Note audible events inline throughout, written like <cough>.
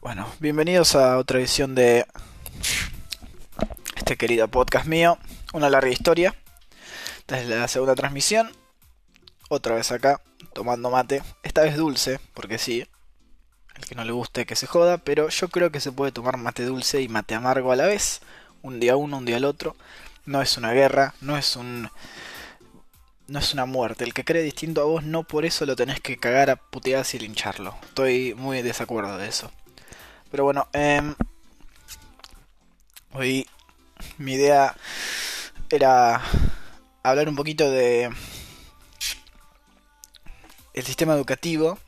Bueno, bienvenidos a otra edición de este querido podcast mío, una larga historia. Desde la segunda transmisión, otra vez acá, tomando mate, esta vez dulce, porque sí, el que no le guste que se joda, pero yo creo que se puede tomar mate dulce y mate amargo a la vez, un día uno, un día el otro. No es una guerra, no es un no es una muerte. El que cree distinto a vos no por eso lo tenés que cagar a puteadas y lincharlo. Estoy muy desacuerdo de eso. Pero bueno, eh, hoy mi idea era hablar un poquito de el sistema educativo,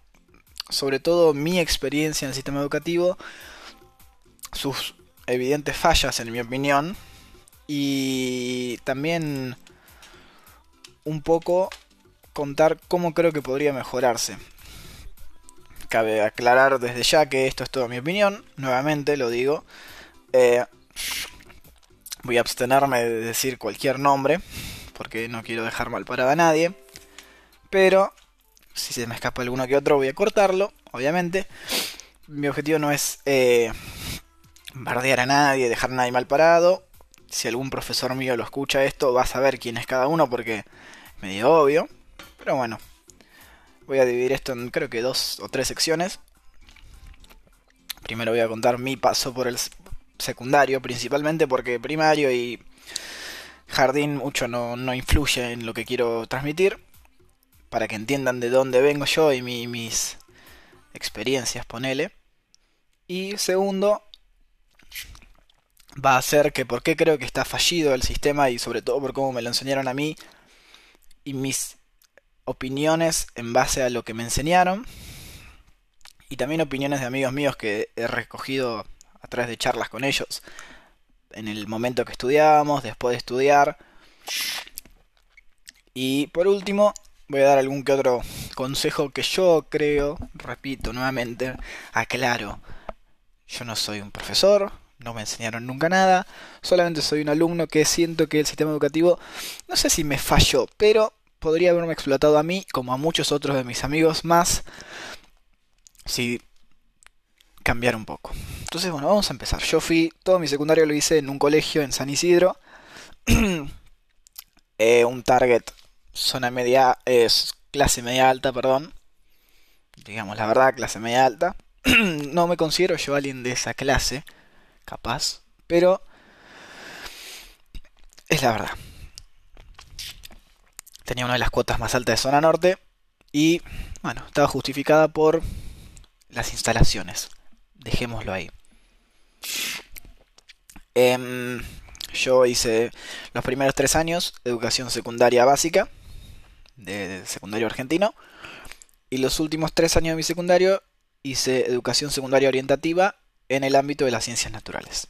sobre todo mi experiencia en el sistema educativo, sus evidentes fallas en mi opinión y también un poco contar cómo creo que podría mejorarse. Cabe aclarar desde ya que esto es toda mi opinión, nuevamente lo digo. Eh, voy a abstenerme de decir cualquier nombre, porque no quiero dejar mal parada a nadie. Pero, si se me escapa alguno que otro, voy a cortarlo, obviamente. Mi objetivo no es eh, bardear a nadie, dejar a nadie mal parado. Si algún profesor mío lo escucha esto, va a saber quién es cada uno, porque medio obvio. Pero bueno, Voy a dividir esto en creo que dos o tres secciones. Primero voy a contar mi paso por el secundario, principalmente porque primario y jardín mucho no, no influye en lo que quiero transmitir. Para que entiendan de dónde vengo yo y mis experiencias, ponele. Y segundo, va a ser que por qué creo que está fallido el sistema y sobre todo por cómo me lo enseñaron a mí y mis opiniones en base a lo que me enseñaron y también opiniones de amigos míos que he recogido a través de charlas con ellos en el momento que estudiábamos, después de estudiar. Y por último, voy a dar algún que otro consejo que yo creo, repito nuevamente, aclaro, yo no soy un profesor, no me enseñaron nunca nada, solamente soy un alumno que siento que el sistema educativo, no sé si me falló, pero podría haberme explotado a mí como a muchos otros de mis amigos más si cambiara un poco. Entonces, bueno, vamos a empezar. Yo fui, todo mi secundario lo hice en un colegio en San Isidro. <clears throat> Eh, un target, zona media, es clase media alta, perdón. Digamos la verdad, clase media alta. <clears throat> no me considero yo alguien de esa clase, capaz, pero es la verdad tenía una de las cuotas más altas de zona norte y bueno, estaba justificada por las instalaciones. Dejémoslo ahí. Em, yo hice los primeros tres años educación secundaria básica de, secundario argentino y los últimos tres años de mi secundario hice educación secundaria orientativa en el ámbito de las ciencias naturales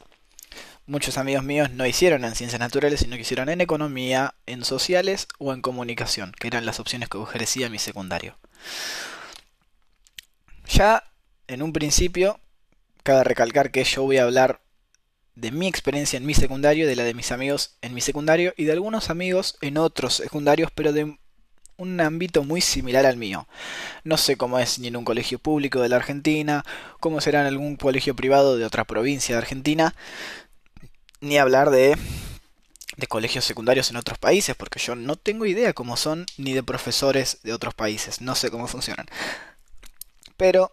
muchos amigos míos no hicieron en ciencias naturales, sino que hicieron en economía, en sociales o en comunicación, que eran las opciones que ofrecía mi secundario. Ya en un principio, cabe recalcar que yo voy a hablar de mi experiencia en mi secundario, de la de mis amigos en mi secundario y de algunos amigos en otros secundarios, pero de un ámbito muy similar al mío. No sé cómo es ni en un colegio público de la Argentina, cómo será en algún colegio privado de otra provincia de Argentina, ni hablar de, de colegios secundarios en otros países, porque yo no tengo idea cómo son, ni de profesores de otros países, no sé cómo funcionan. Pero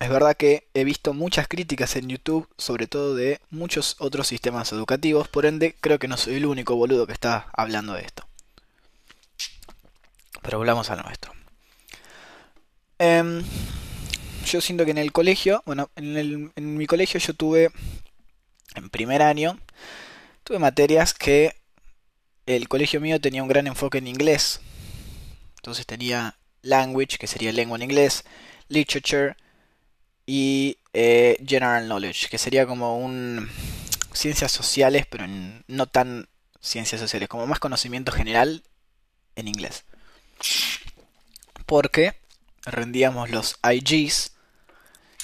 es verdad que he visto muchas críticas en YouTube, sobre todo de muchos otros sistemas educativos, por ende creo que no soy el único boludo que está hablando de esto. Pero volvamos a nuestro. Em, yo siento que en el colegio, bueno, en, en mi colegio yo tuve en primer año, tuve materias que el colegio mío tenía un gran enfoque en inglés. Entonces tenía language, que sería lengua en inglés, literature y eh, general knowledge, que sería como un ciencias sociales, pero no tan ciencias sociales, como más conocimiento general en inglés. Porque rendíamos los IGs,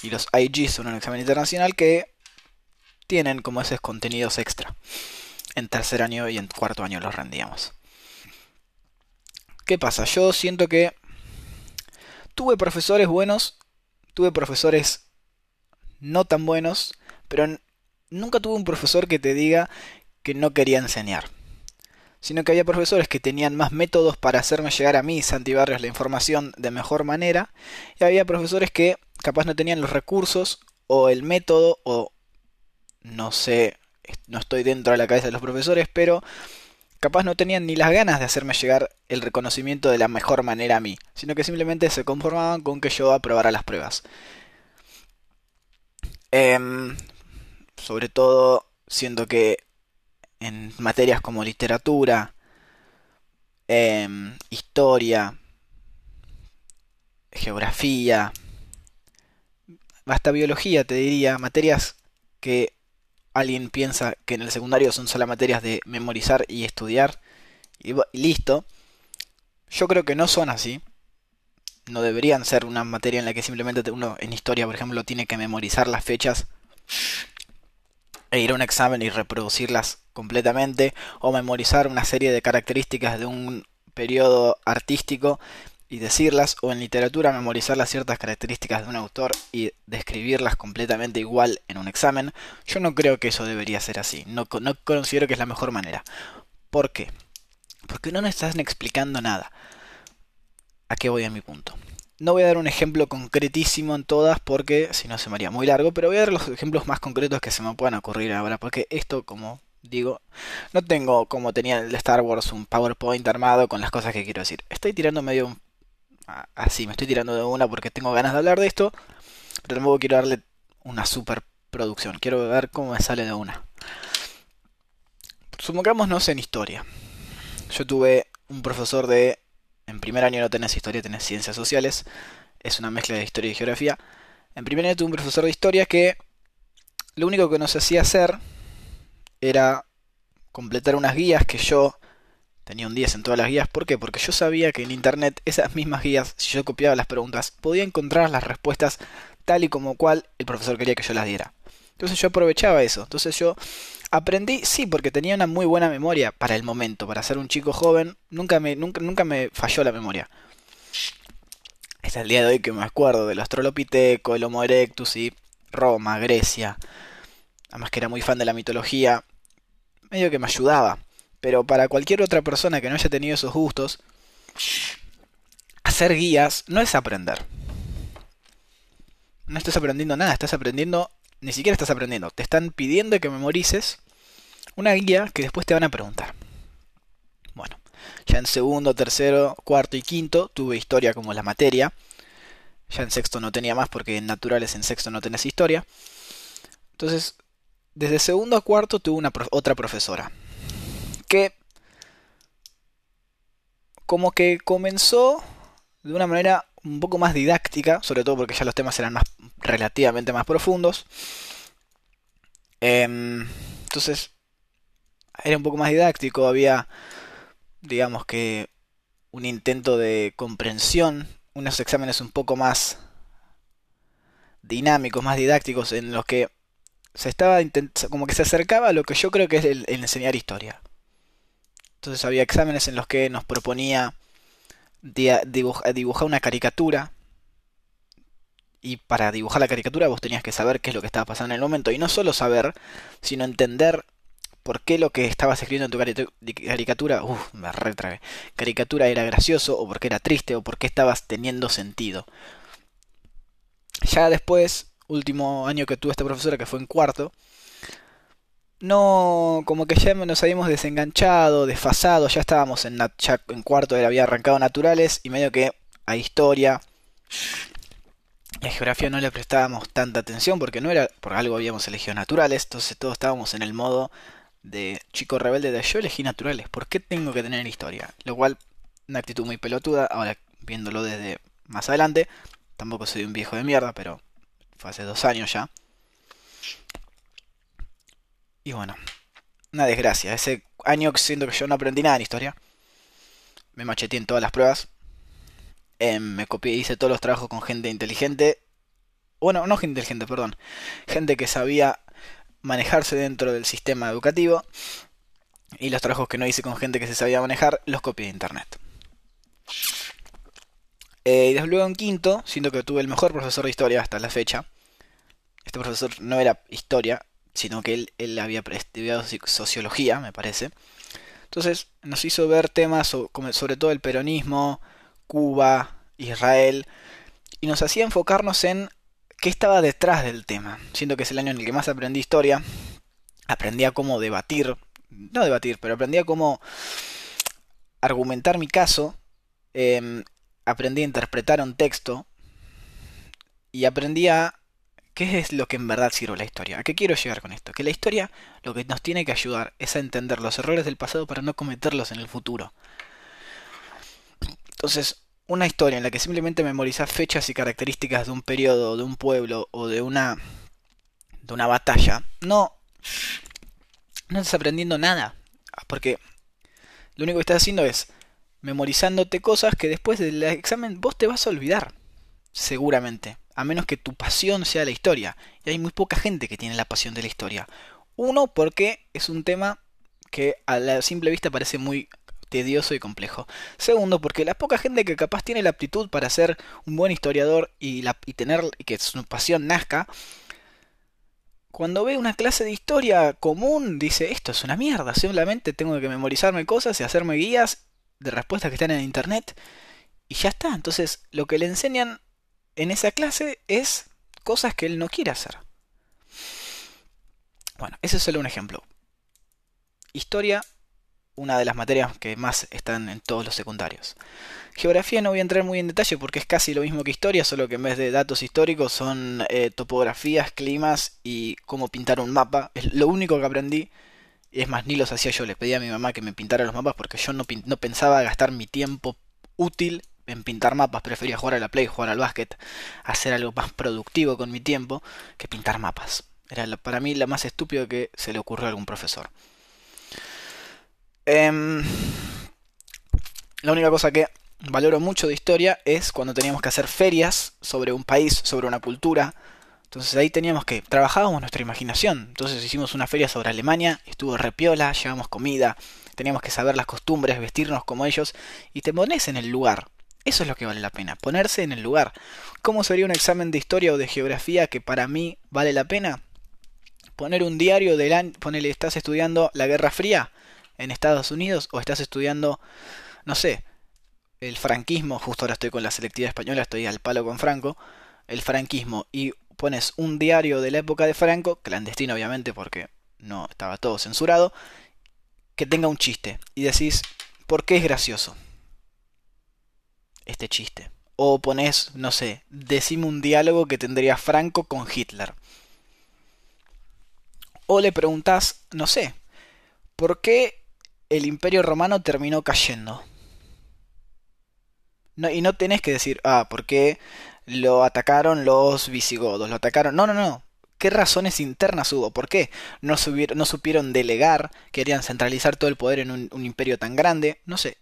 y los IGs son un examen internacional que tienen como esos contenidos extra. En tercer año y en cuarto año los rendíamos. ¿Qué pasa? Yo siento que tuve profesores buenos, tuve profesores no tan buenos, pero nunca tuve un profesor que te diga que no quería enseñar. Sino que había profesores que tenían más métodos para hacerme llegar a mí, Santi Barrios, la información de mejor manera. Y había profesores que capaz no tenían los recursos o el método o no sé, no estoy dentro de la cabeza de los profesores, pero capaz no tenían ni las ganas de hacerme llegar el reconocimiento de la mejor manera a mí, sino que simplemente se conformaban con que yo aprobara las pruebas. Em, sobre todo, siento que en materias como literatura, em, historia, geografía, hasta biología, te diría, materias que alguien piensa que en el secundario son solo materias de memorizar y estudiar y, listo. Yo creo que no son así. No deberían ser una materia en la que simplemente uno en historia, por ejemplo, tiene que memorizar las fechas e ir a un examen y reproducirlas completamente o memorizar una serie de características de un periodo artístico y decirlas, o en literatura memorizar las ciertas características de un autor y describirlas completamente igual en un examen, yo no creo que eso debería ser así, no, no considero que es la mejor manera. ¿Por qué? Porque no nos están explicando nada. ¿A qué voy a mi punto? No voy a dar un ejemplo concretísimo en todas porque si no se me haría muy largo, pero voy a dar los ejemplos más concretos que se me puedan ocurrir ahora, porque esto, como digo, no tengo como tenía el de Star Wars un PowerPoint armado con las cosas que quiero decir. Estoy tirando medio así, me estoy tirando de una porque tengo ganas de hablar de esto, pero tampoco quiero darle una super producción, quiero ver cómo me sale de una. Supongámonos en historia. Yo tuve un profesor de, en primer año no tenés historia, tenés ciencias sociales, es una mezcla de historia y geografía. En primer año tuve un profesor de historia que lo único que nos hacía hacer era completar unas guías que yo Tenía un 10 en todas las guías. ¿Por qué? Porque yo sabía que en internet esas mismas guías, si yo copiaba las preguntas, podía encontrar las respuestas tal y como cual el profesor quería que yo las diera. Entonces yo aprovechaba eso. Entonces yo aprendí, sí, porque tenía una muy buena memoria para el momento. Para ser un chico joven, nunca me, nunca, nunca me falló la memoria. Hasta el día de hoy que me acuerdo del Australopiteco, el Homo erectus y Roma, Grecia. Además que era muy fan de la mitología. Medio que me ayudaba. Pero para cualquier otra persona que no haya tenido esos gustos, hacer guías no es aprender. No estás aprendiendo nada, estás aprendiendo, ni siquiera estás aprendiendo. Te están pidiendo que memorices una guía que después te van a preguntar. Bueno, ya en segundo, tercero, cuarto y quinto tuve historia como la materia. Ya en sexto no tenía más porque en naturales en sexto no tenés historia. Entonces, desde segundo a cuarto tuve una otra profesora que como que comenzó de una manera un poco más didáctica, sobre todo porque ya los temas eran más relativamente más profundos. Em, entonces era un poco más didáctico, había digamos que un intento de comprensión, unos exámenes un poco más dinámicos, más didácticos, en los que se estaba como que se acercaba a lo que yo creo que es el enseñar historia. Entonces había exámenes en los que nos proponía dibujar una caricatura. Y para dibujar la caricatura vos tenías que saber qué es lo que estaba pasando en el momento. Y no solo saber, sino entender por qué lo que estabas escribiendo en tu caricatura, uff, me retragué, caricatura era gracioso, o porque era triste, o porque estabas teniendo sentido. Ya después, último año que tuve esta profesora, que fue en cuarto, no, como que ya nos habíamos desenganchado, desfasado, ya estábamos en, en cuarto, había arrancado naturales y medio que a historia, a geografía no le prestábamos tanta atención porque no era, por algo habíamos elegido naturales, entonces todos estábamos en el modo de chico rebelde de yo elegí naturales, ¿por qué tengo que tener historia? Lo cual, una actitud muy pelotuda, ahora viéndolo desde más adelante, tampoco soy un viejo de mierda, pero fue hace dos años ya. Y bueno, una desgracia. Ese año siento que yo no aprendí nada en historia. Me macheteé en todas las pruebas. Em, me copié, hice todos los trabajos con gente inteligente. Bueno, no gente inteligente, perdón. Gente que sabía manejarse dentro del sistema educativo. Y los trabajos que no hice con gente que se sabía manejar, los copié de internet. Eh, y desde luego en quinto, siento que tuve el mejor profesor de historia hasta la fecha. Este profesor no era historia, sino que él, él había estudiado sociología, me parece. Entonces nos hizo ver temas sobre todo el peronismo, Cuba, Israel, y nos hacía enfocarnos en qué estaba detrás del tema. Siento que es el año en el que más aprendí historia, aprendí a cómo debatir, no debatir, pero aprendí a cómo argumentar mi caso, em, aprendí a interpretar un texto y aprendí a qué es lo que en verdad sirve la historia. ¿A qué quiero llegar con esto? Que la historia lo que nos tiene que ayudar es a entender los errores del pasado para no cometerlos en el futuro. Entonces, una historia en la que simplemente memorizas fechas y características de un periodo, de un pueblo o de una de una batalla, no no estás aprendiendo nada, porque lo único que estás haciendo es memorizándote cosas que después del examen vos te vas a olvidar, seguramente, a menos que tu pasión sea la historia. Y hay muy poca gente que tiene la pasión de la historia. Uno, porque es un tema que a la simple vista parece muy tedioso y complejo. Segundo, porque la poca gente que capaz tiene la aptitud para ser un buen historiador y, tener que su pasión nazca, cuando ve una clase de historia común, dice, esto es una mierda, simplemente tengo que memorizarme cosas y hacerme guías de respuestas que están en internet y ya está. Entonces, lo que le enseñan en esa clase es cosas que él no quiere hacer. Bueno, ese es solo un ejemplo. Historia, una de las materias que más están en todos los secundarios. Geografía no voy a entrar muy en detalle porque es casi lo mismo que historia, solo que en vez de datos históricos son eh, topografías, climas y cómo pintar un mapa. Es lo único que aprendí. Es más, ni los hacía yo, le pedí a mi mamá que me pintara los mapas porque yo no, no pensaba gastar mi tiempo útil en pintar mapas, prefería jugar a la play, jugar al básquet, hacer algo más productivo con mi tiempo que pintar mapas. Era para mí la más estúpido que se le ocurrió a algún profesor. Em, la única cosa que valoro mucho de historia es cuando teníamos que hacer ferias sobre un país, sobre una cultura. Entonces ahí teníamos que trabajábamos nuestra imaginación. Entonces hicimos una feria sobre Alemania, estuvo repiola, llevamos comida, teníamos que saber las costumbres, vestirnos como ellos y te pones en el lugar. Eso es lo que vale la pena, ponerse en el lugar. ¿Cómo sería un examen de historia o de geografía que para mí vale la pena? Poner un diario del año, ponele, estás estudiando la Guerra Fría en Estados Unidos o estás estudiando, no sé, el franquismo, justo ahora estoy con la selectividad española, estoy al palo con Franco, el franquismo y pones un diario de la época de Franco, clandestino obviamente porque no estaba todo censurado, que tenga un chiste y decís, ¿por qué es gracioso? este chiste. O pones, no sé, decime un diálogo que tendría Franco con Hitler. O le preguntas, no sé, ¿por qué el imperio romano terminó cayendo? Y no tenés que decir, ah, ¿por qué lo atacaron los visigodos? Lo atacaron. No, no, no. ¿Qué razones internas hubo? ¿Por qué no, no supieron delegar? Querían centralizar todo el poder en un imperio tan grande. No sé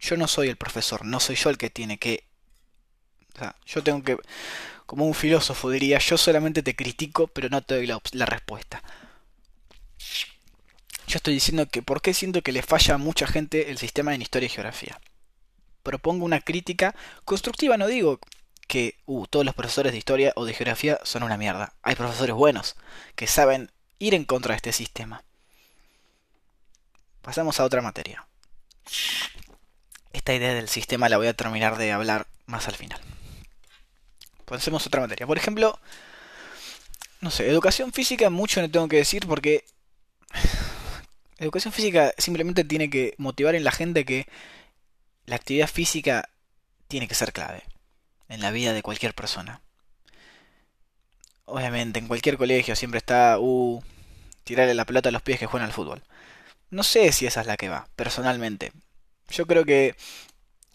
yo no soy el profesor, no soy yo el que tiene que... O sea, yo tengo que... Como un filósofo diría, yo solamente te critico, pero no te doy la, respuesta. Yo estoy diciendo que por qué siento que le falla a mucha gente el sistema en historia y geografía. Propongo una crítica constructiva, no digo que uh, todos los profesores de historia o de geografía son una mierda. Hay profesores buenos que saben ir en contra de este sistema. Pasamos a otra materia esta idea del sistema la voy a terminar de hablar más al final. Pensemos otra materia. Por ejemplo, no sé, educación física mucho no tengo que decir porque educación física simplemente tiene que motivar en la gente que la actividad física tiene que ser clave en la vida de cualquier persona. Obviamente, en cualquier colegio siempre está, uh, tirarle la pelota a los pies que juegan al fútbol. No sé si esa es la que va, personalmente. Yo creo que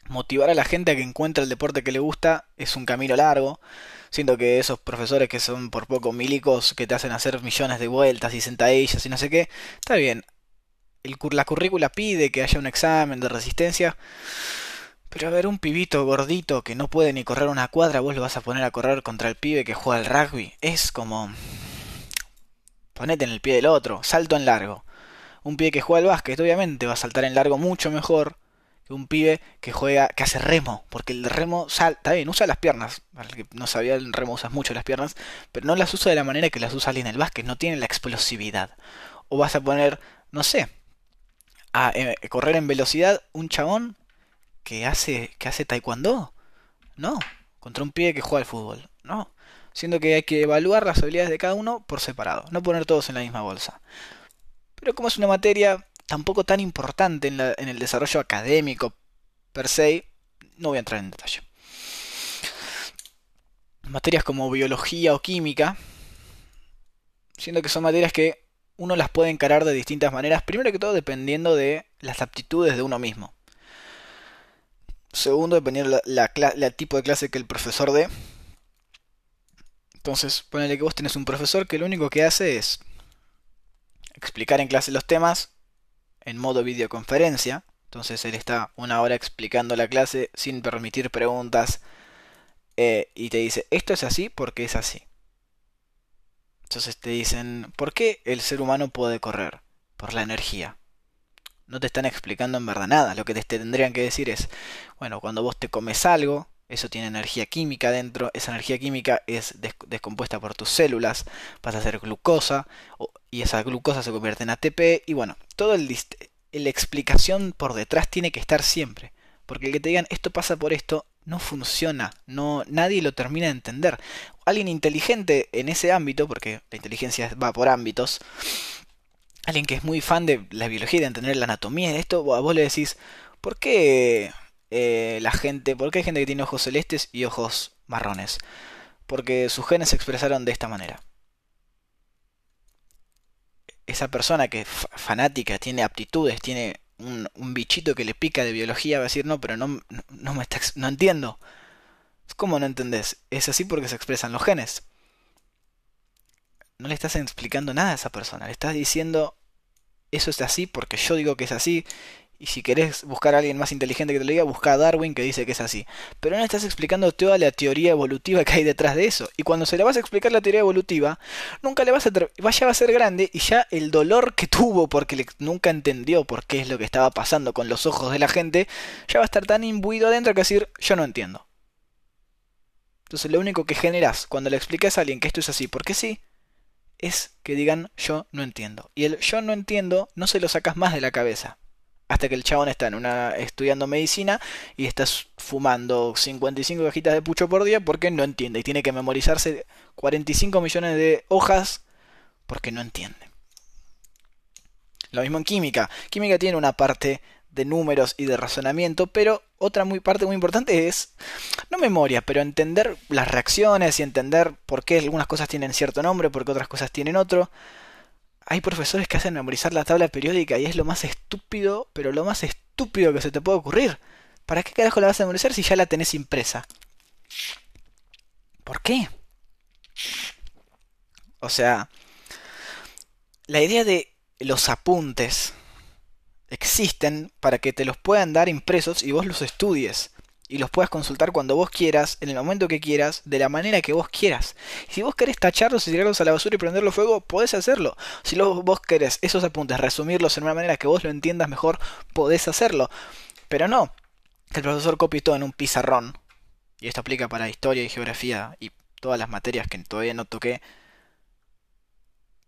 motivar a la gente a que encuentre el deporte que le gusta es un camino largo. Siento que esos profesores que son por poco milicos, que te hacen hacer millones de vueltas y sentadillas y no sé qué, está bien. La currícula pide que haya un examen de resistencia. Pero a ver, un pibito gordito que no puede ni correr una cuadra, vos lo vas a poner a correr contra el pibe que juega al rugby. Es como... Ponete en el pie del otro, salto en largo. Un pibe que juega al básquet, obviamente, va a saltar en largo mucho mejor que un pibe que juega, que hace remo, porque el remo está bien, usa las piernas, el no sabía, el remo usa mucho las piernas, pero no las usa de la manera que las usa alguien en el básquet, no tiene la explosividad. O vas a poner, no sé, a eh, correr en velocidad un chabón que hace, que hace taekwondo. No, contra un pibe que juega al fútbol. No, siendo que hay que evaluar las habilidades de cada uno por separado, no poner todos en la misma bolsa. Pero como es una materia tampoco tan importante en, en el desarrollo académico per se, no voy a entrar en detalle. Materias como biología o química, siendo que son materias que uno las puede encarar de distintas maneras, primero que todo dependiendo de las aptitudes de uno mismo. Segundo, dependiendo la, tipo de clase que el profesor dé. Entonces, ponele que vos tenés un profesor que lo único que hace es explicar en clase los temas en modo videoconferencia. Entonces él está una hora explicando la clase sin permitir preguntas. Eh, y te dice, esto es así porque es así. Entonces te dicen, ¿por qué el ser humano puede correr? Por la energía. No te están explicando en verdad nada. Lo que te tendrían que decir es, bueno, cuando vos te comes algo, eso tiene energía química dentro, esa energía química es descompuesta por tus células, pasa a ser glucosa, y esa glucosa se convierte en ATP, y bueno, toda la explicación por detrás tiene que estar siempre. Porque el que te digan esto pasa por esto no funciona, no nadie lo termina de entender. Alguien inteligente en ese ámbito, porque la inteligencia va por ámbitos, alguien que es muy fan de la biología y de entender la anatomía de esto, a vos le decís, ¿por qué eh, la gente, por qué hay gente que tiene ojos celestes y ojos marrones? Porque sus genes se expresaron de esta manera. Esa persona que es fanática, tiene aptitudes, tiene un, bichito que le pica de biología va a decir, no, pero no, no, me está, no entiendo. ¿Cómo no entendés? Es así porque se expresan los genes. No le estás explicando nada a esa persona, le estás diciendo, eso es así porque yo digo que es así, y si querés buscar a alguien más inteligente que te lo diga, busca a Darwin que dice que es así. Pero no estás explicando toda la teoría evolutiva que hay detrás de eso. Y cuando se le vas a explicar la teoría evolutiva, nunca le vas a... Vaya a ser grande y ya el dolor que tuvo porque nunca entendió por qué es lo que estaba pasando con los ojos de la gente, ya va a estar tan imbuido adentro que decir, yo no entiendo. Entonces lo único que generas cuando le explicas a alguien que esto es así, porque sí, es que digan yo no entiendo. Y el yo no entiendo no se lo sacas más de la cabeza hasta que el chabón está en una estudiando medicina y está fumando 55 cajitas de pucho por día porque no entiende y tiene que memorizarse 45 millones de hojas porque no entiende. Lo mismo en química. Química tiene una parte de números y de razonamiento, pero otra parte muy importante es no memoria, pero entender las reacciones y entender por qué algunas cosas tienen cierto nombre, por qué otras cosas tienen otro hay profesores que hacen memorizar la tabla periódica y es lo más estúpido, pero lo más estúpido que se te puede ocurrir. ¿Para qué carajo la vas a memorizar si ya la tenés impresa? ¿Por qué? O sea, la idea de los apuntes existen para que te los puedan dar impresos y vos los estudies y los puedas consultar cuando vos quieras, en el momento que quieras, de la manera que vos quieras. Si vos querés tacharlos y tirarlos a la basura y prenderlo fuego, podés hacerlo. Si vos querés esos apuntes resumirlos en una manera que vos lo entiendas mejor, podés hacerlo. Pero no, que el profesor copie todo en un pizarrón. Y esto aplica para historia y geografía y todas las materias que todavía no toqué.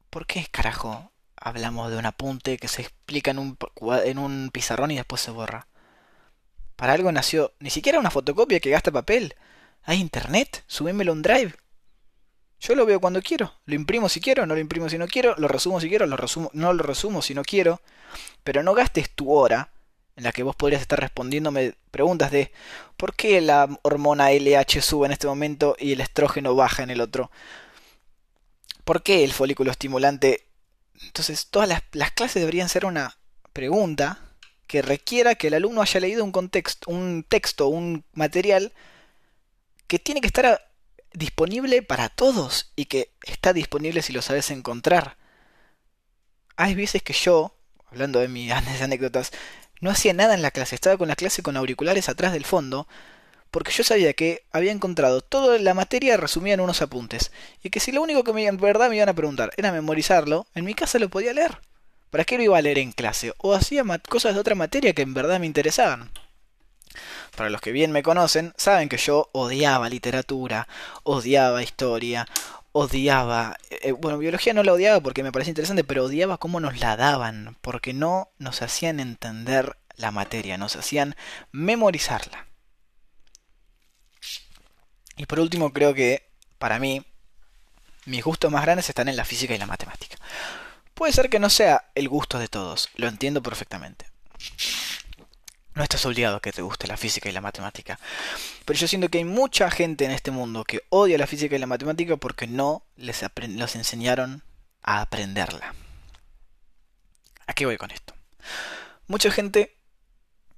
¿Por qué carajo hablamos de un apunte que se explica en un, en un pizarrón y después se borra? Para algo nació ni siquiera una fotocopia que gasta papel. Hay internet, subímelo un drive. Yo lo veo cuando quiero, lo imprimo si quiero, no lo imprimo si no quiero, lo resumo si quiero, lo resumo, no lo resumo si no quiero. Pero no gastes tu hora en la que vos podrías estar respondiéndome preguntas de ¿por qué la hormona LH sube en este momento y el estrógeno baja en el otro? ¿Por qué el folículo estimulante? Entonces, todas las clases deberían ser una pregunta que requiera que el alumno haya leído un contexto, un texto, un material que tiene que estar disponible para todos y que está disponible si lo sabes encontrar. Hay veces que yo, hablando de mis <laughs> anécdotas, no hacía nada en la clase, estaba con la clase con auriculares atrás del fondo, porque yo sabía que había encontrado toda la materia resumida en unos apuntes, y que si lo único que me, en verdad me iban a preguntar era memorizarlo, en mi casa lo podía leer. ¿Para qué lo iba a leer en clase? O hacía cosas de otra materia que en verdad me interesaban. para los que bien me conocen, saben que yo odiaba literatura, odiaba historia, odiaba... Eh, bueno, biología no la odiaba porque me parecía interesante, pero odiaba cómo nos la daban, porque no nos hacían entender la materia, nos hacían memorizarla. Y por último, creo que para mí mis gustos más grandes están en la física y la matemática. Puede ser que no sea el gusto de todos, lo entiendo perfectamente. No estás obligado a que te guste la física y la matemática. Pero yo siento que hay mucha gente en este mundo que odia la física y la matemática porque no les los enseñaron a aprenderla. ¿A qué voy con esto? Mucha gente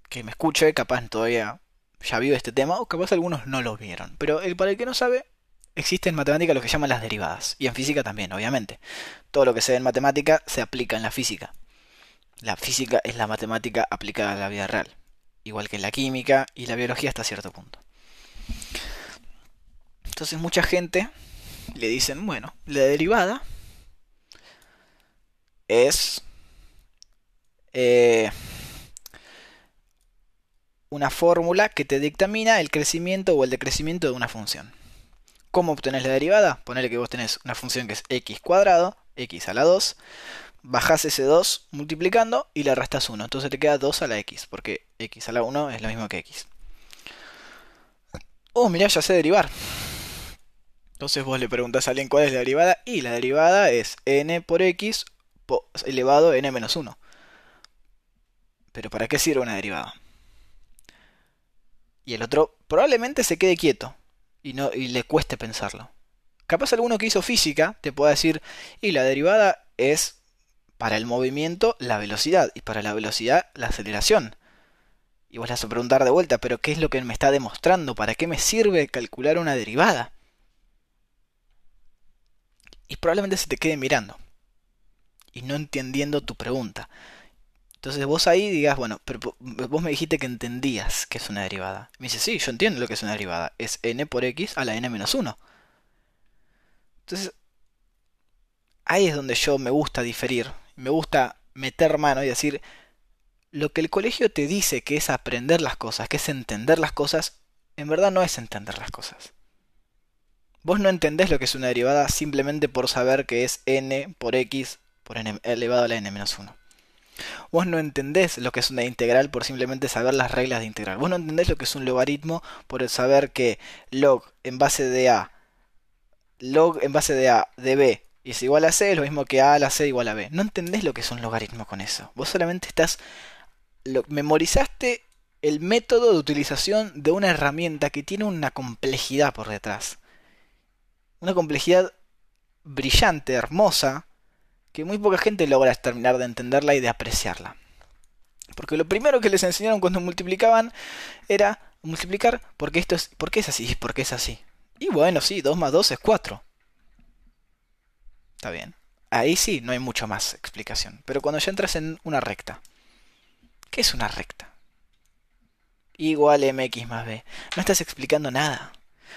que me escuche, capaz todavía ya vio este tema, o capaz algunos no lo vieron. Pero el, para el que no sabe, existe en matemática lo que llaman las derivadas. Y en física también, obviamente. Todo lo que se ve en matemática se aplica en la física. La física es la matemática aplicada a la vida real igual que la química y la biología hasta cierto punto. Entonces mucha gente le dicen, bueno, la derivada es eh, una fórmula que te dictamina el crecimiento o el decrecimiento de una función. ¿Cómo obtenés la derivada? Ponele que vos tenés una función que es x cuadrado, x a la 2, bajás ese 2 multiplicando y le restas 1. Entonces te queda 2 a la x, porque x a la 1 es lo mismo que x. Oh, mirá, ya sé derivar. Entonces vos le preguntás a alguien cuál es la derivada y la derivada es n por x elevado a n menos 1. Pero ¿para qué sirve una derivada? Y el otro probablemente se quede quieto y, no, y le cueste pensarlo. Capaz alguno que hizo física te pueda decir, y la derivada es para el movimiento la velocidad y para la velocidad la aceleración. Y vos le vas a preguntar de vuelta, pero ¿qué es lo que me está demostrando? ¿Para qué me sirve calcular una derivada? Y probablemente se te quede mirando y no entendiendo tu pregunta. Entonces vos ahí digas, bueno, pero vos me dijiste que entendías que es una derivada. Me dice, sí, yo entiendo lo que es una derivada. Es n por x a la n menos 1. Entonces, ahí es donde yo me gusta diferir me gusta meter mano y decir, lo que el colegio te dice que es aprender las cosas, que es entender las cosas, en verdad no es entender las cosas. Vos no entendés lo que es una derivada simplemente por saber que es n por x por n elevado a la n menos 1. Vos no entendés lo que es una integral por simplemente saber las reglas de integral. Vos no entendés lo que es un logaritmo por saber que log en base de a, log en base de a de b es igual a C, es lo mismo que A a la C igual a B. No entendés lo que es un logaritmo con eso. Vos solamente estás... Lo, memorizaste el método de utilización de una herramienta que tiene una complejidad por detrás. Una complejidad brillante, hermosa, que muy poca gente logra terminar de entenderla y de apreciarla. Porque lo primero que les enseñaron cuando multiplicaban era multiplicar porque esto es, porque es así, porque es así. Y bueno, sí, 2 más 2 es 4. Está bien. Ahí sí, no hay mucho más explicación. Pero cuando ya entras en una recta. ¿Qué es una recta? Igual mx más b. No estás explicando nada.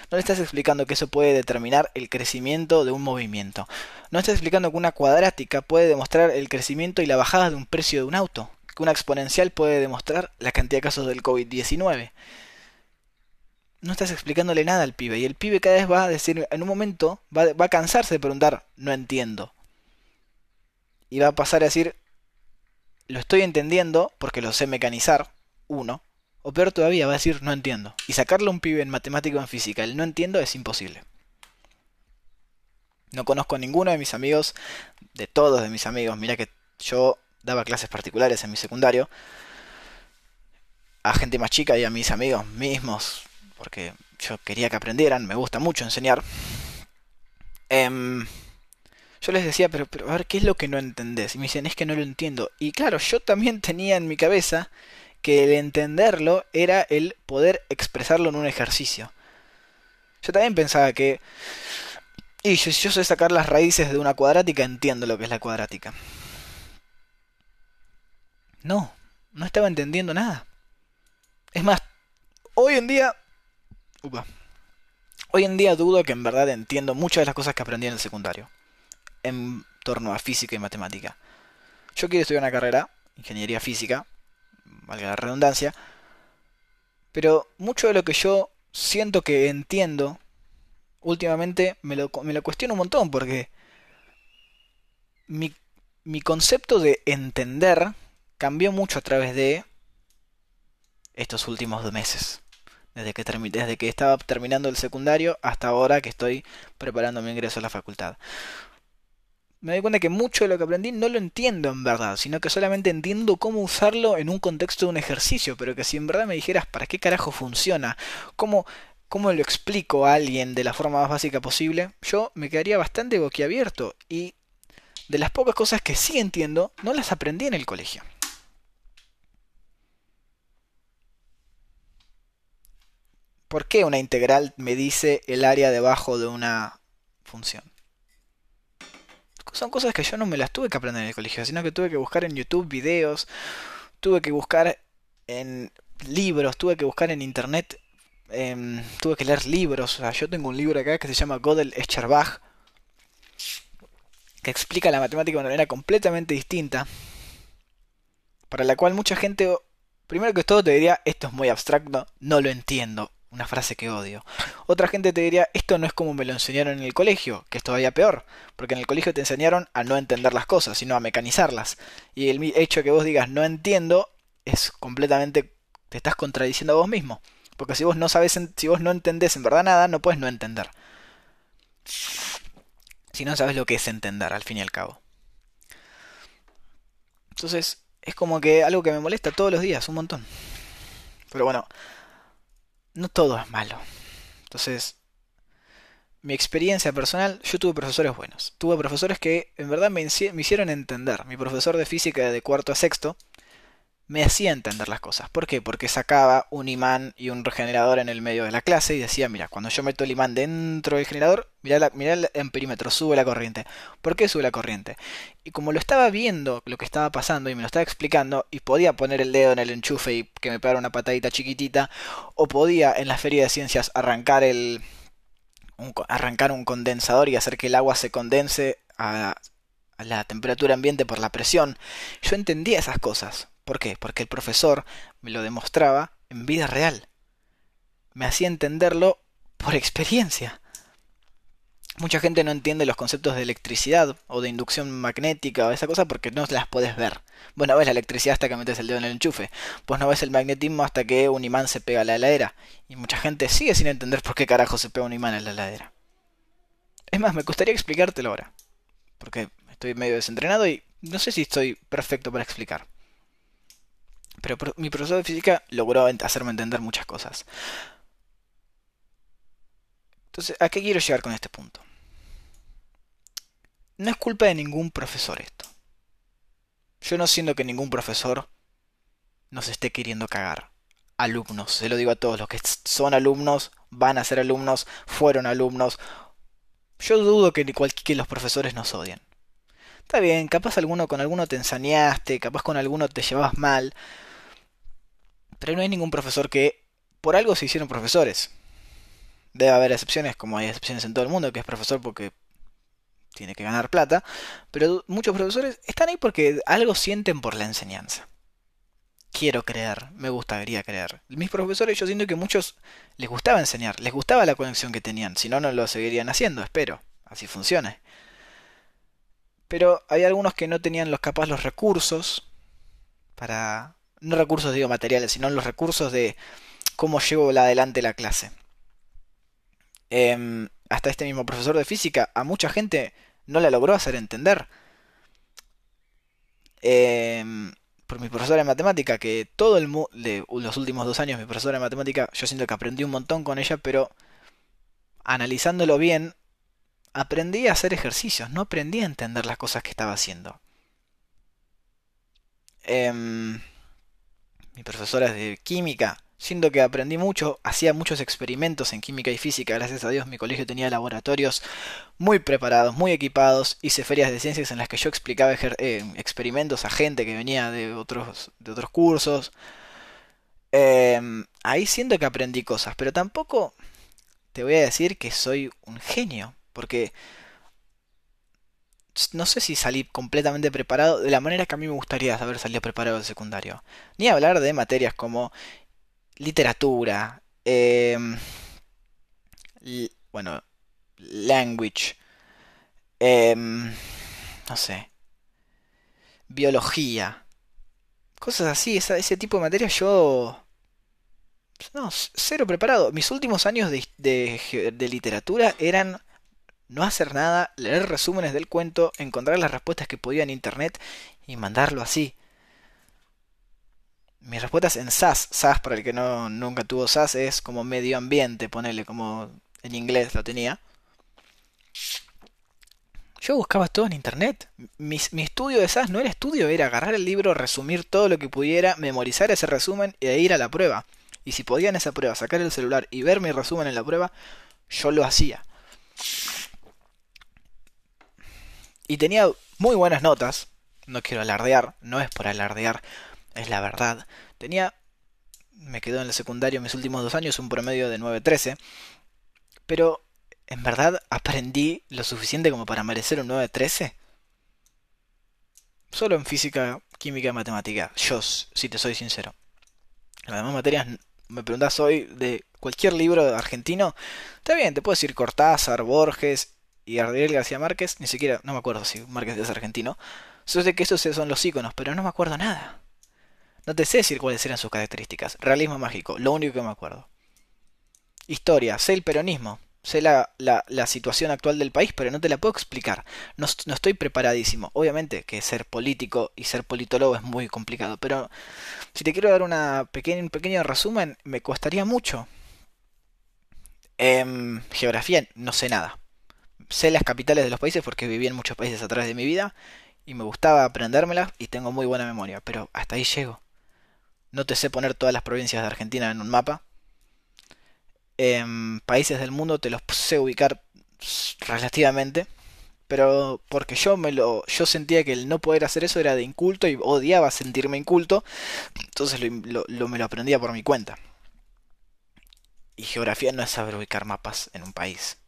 No le estás explicando que eso puede determinar el crecimiento de un movimiento. No estás explicando que una cuadrática puede demostrar el crecimiento y la bajada de un precio de un auto. Que una exponencial puede demostrar la cantidad de casos del COVID-19 no estás explicándole nada al pibe. Y el pibe cada vez va a decir, en un momento, va, a cansarse de preguntar, no entiendo. Y va a pasar a decir, lo estoy entendiendo porque lo sé mecanizar, uno. O peor todavía, va a decir, no entiendo. Y sacarle a un pibe en matemática o en física, el no entiendo es imposible. No conozco a ninguno de mis amigos, de todos de mis amigos. Mira que yo daba clases particulares en mi secundario. A gente más chica y a mis amigos mismos, porque yo quería que aprendieran, me gusta mucho enseñar. Em, yo les decía, pero, pero a ver, ¿qué es lo que no entendés? Y me dicen, es que no lo entiendo. Y claro, yo también tenía en mi cabeza que el entenderlo era el poder expresarlo en un ejercicio. Yo también pensaba que... Y si yo sé sacar las raíces de una cuadrática, entiendo lo que es la cuadrática. No, no estaba entendiendo nada. Es más, hoy en día Hoy en día dudo que en verdad entiendo muchas de las cosas que aprendí en el secundario. En torno a física y matemática. Yo quiero estudiar una carrera, ingeniería física, valga la redundancia. Pero mucho de lo que yo siento que entiendo, últimamente me lo, me lo cuestiono un montón porque mi, mi concepto de entender cambió mucho a través de estos últimos meses. Desde que, desde que estaba terminando el secundario hasta ahora que estoy preparando mi ingreso a la facultad. Me doy cuenta que mucho de lo que aprendí no lo entiendo en verdad, sino que solamente entiendo cómo usarlo en un contexto de un ejercicio, pero que si en verdad me dijeras para qué carajo funciona, cómo, cómo lo explico a alguien de la forma más básica posible, yo me quedaría bastante boquiabierto y de las pocas cosas que sí entiendo, no las aprendí en el colegio. ¿Por qué una integral me dice el área debajo de una función? Son cosas que yo no me las tuve que aprender en el colegio, sino que tuve que buscar en YouTube videos, tuve que buscar en libros, tuve que buscar en internet, em, tuve que leer libros. O sea, yo tengo un libro acá que se llama Gödel Escherbach, que explica la matemática de una manera completamente distinta, para la cual mucha gente, primero que todo, te diría, esto es muy abstracto, no lo entiendo. Una frase que odio. Otra gente te diría, esto no es como me lo enseñaron en el colegio, que es todavía peor, porque en el colegio te enseñaron a no entender las cosas, sino a mecanizarlas. Y el hecho que vos digas no entiendo es completamente te estás contradiciendo a vos mismo, porque si vos no sabes, si vos no entendés en verdad nada, no puedes no entender. Si no sabes lo que es entender, al fin y al cabo. Entonces, es como que algo que me molesta todos los días, un montón. Pero bueno, no todo es malo. Entonces, mi experiencia personal, yo tuve profesores buenos. Tuve profesores que en verdad me, me, hicieron entender. Mi profesor de física de cuarto a sexto me hacía entender las cosas. ¿Por qué? Porque sacaba un imán y un regenerador en el medio de la clase y decía, mira, cuando yo meto el imán dentro del generador, mira, la, mira en perímetro, sube la corriente. ¿Por qué sube la corriente? Y como lo estaba viendo lo que estaba pasando y me lo estaba explicando, y podía poner el dedo en el enchufe y que me pegara una patadita chiquitita, o podía en la feria de ciencias arrancar el... arrancar un condensador y hacer que el agua se condense a la temperatura ambiente por la presión. Yo entendía esas cosas. ¿Por qué? Porque el profesor me lo demostraba en vida real. Me hacía entenderlo por experiencia. Mucha gente no entiende los conceptos de electricidad o de inducción magnética o esa cosa porque no las puedes ver. Vos no ves la electricidad hasta que metes el dedo en el enchufe. Vos no ves el magnetismo hasta que un imán se pega a la heladera. Y mucha gente sigue sin entender por qué carajo se pega un imán a la heladera. Es más, me gustaría explicártelo ahora. Porque estoy medio desentrenado y no sé si estoy perfecto para explicar. Pero mi profesor de física logró hacerme entender muchas cosas. Entonces, ¿a qué quiero llegar con este punto? No es culpa de ningún profesor esto. Yo no siento que ningún profesor nos esté queriendo cagar. Alumnos, se lo digo a todos los que son alumnos, van a ser alumnos, fueron alumnos. Yo dudo que, que los profesores nos odien. Está bien, capaz alguno con alguno te ensañaste, capaz con alguno te llevabas mal, pero no hay ningún profesor que por algo se hicieron profesores. Debe haber excepciones, como hay excepciones en todo el mundo, que es profesor porque tiene que ganar plata, pero muchos profesores están ahí porque algo sienten por la enseñanza. Quiero creer, me gustaría creer. Mis profesores yo siento que muchos les gustaba enseñar, les gustaba la conexión que tenían, si no, no lo seguirían haciendo, espero, así funcione. Pero hay algunos que no tenían los capaz los recursos para no recursos digo materiales, sino los recursos de cómo llevo adelante la clase. Em, hasta este mismo profesor de física, a mucha gente no la logró hacer entender. Em, por mi profesora de matemática, que todo el de los últimos dos años mi profesora de matemática, yo siento que aprendí un montón con ella, pero analizándolo bien, aprendí a hacer ejercicios, no aprendí a entender las cosas que estaba haciendo. Eh, mi profesora es de química. Siento que aprendí mucho, hacía muchos experimentos en química y física, gracias a Dios mi colegio tenía laboratorios muy preparados, muy equipados, hice ferias de ciencias en las que yo explicaba eh, experimentos a gente que venía de otros, de otros cursos. Em, ahí siento que aprendí cosas, pero tampoco te voy a decir que soy un genio, porque no sé si salí completamente preparado de la manera que a mí me gustaría haber salido preparado del secundario. Ni hablar de materias como literatura, em, bueno, language, em, no sé, biología, cosas así, ese tipo de materias yo... No, cero preparado. Mis últimos años de, de literatura eran no hacer nada, leer resúmenes del cuento, encontrar las respuestas que podía en internet y mandarlo así mis respuestas en SAS. SAS, para el que no nunca tuvo SAS, es como medio ambiente, ponele como en inglés lo tenía. Yo buscaba todo en internet. Mi, mi, estudio de SAS no era estudio, era agarrar el libro, resumir todo lo que pudiera, memorizar ese resumen e ir a la prueba. Y si podía en esa prueba sacar el celular y ver mi resumen en la prueba, yo lo hacía. Y tenía muy buenas notas. No quiero alardear, no es por alardear, es la verdad. Tenía, me quedó en el secundario mis últimos dos años un promedio de 9.13, pero en verdad aprendí lo suficiente como para merecer un 9.13. Solo en física, química y matemática, yo, si te soy sincero. En las demás materias, me preguntas hoy de cualquier libro argentino, está bien, te puedo decir Cortázar, Borges y Gabriel García Márquez, ni siquiera, no me acuerdo si Márquez es argentino. Solo sé que esos son los iconos, pero no me acuerdo nada. No te sé decir cuáles eran sus características. Realismo mágico, lo único que me acuerdo. Historia, sé el peronismo, sé la, la, situación actual del país, pero no te la puedo explicar. No, no, estoy preparadísimo. Obviamente que ser político y ser politólogo es muy complicado, pero si te quiero dar una un pequeño resumen, me costaría mucho. En geografía no sé nada. Sé las capitales de los países porque viví en muchos países a través de mi vida y me gustaba aprendérmelas y tengo muy buena memoria, pero hasta ahí llego. No te sé poner todas las provincias de Argentina en un mapa. En países del mundo te los sé ubicar relativamente. Pero porque yo me lo. yo sentía que el no poder hacer eso era de inculto y odiaba sentirme inculto. Entonces lo, me lo aprendía por mi cuenta. Y geografía no es saber ubicar mapas en un país.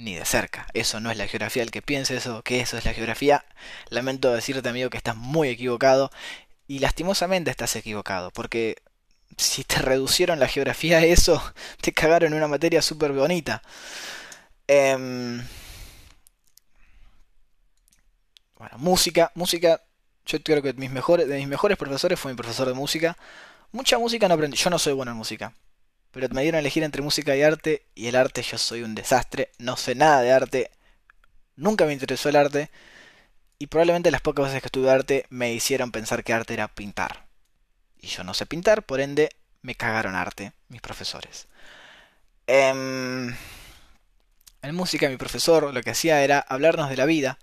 Ni de cerca. Eso no es la geografía. El que piense eso, que eso es la geografía. Lamento decirte, amigo, que estás muy equivocado. Y lastimosamente estás equivocado, porque si te reducieron la geografía a eso, <laughs> te cagaron una materia súper bonita. Em, bueno, música, música, yo creo que de mis mejores profesores fue mi profesor de música. Mucha música no aprendí, yo no soy bueno en música. Pero me dieron a elegir entre música y arte, y el arte yo soy un desastre, no sé nada de arte, nunca me interesó el arte. Y probablemente las pocas veces que estuve arte me hicieron pensar que arte era pintar. Y yo no sé pintar, por ende me cagaron arte mis profesores. Em, en música mi profesor lo que hacía era hablarnos de la vida.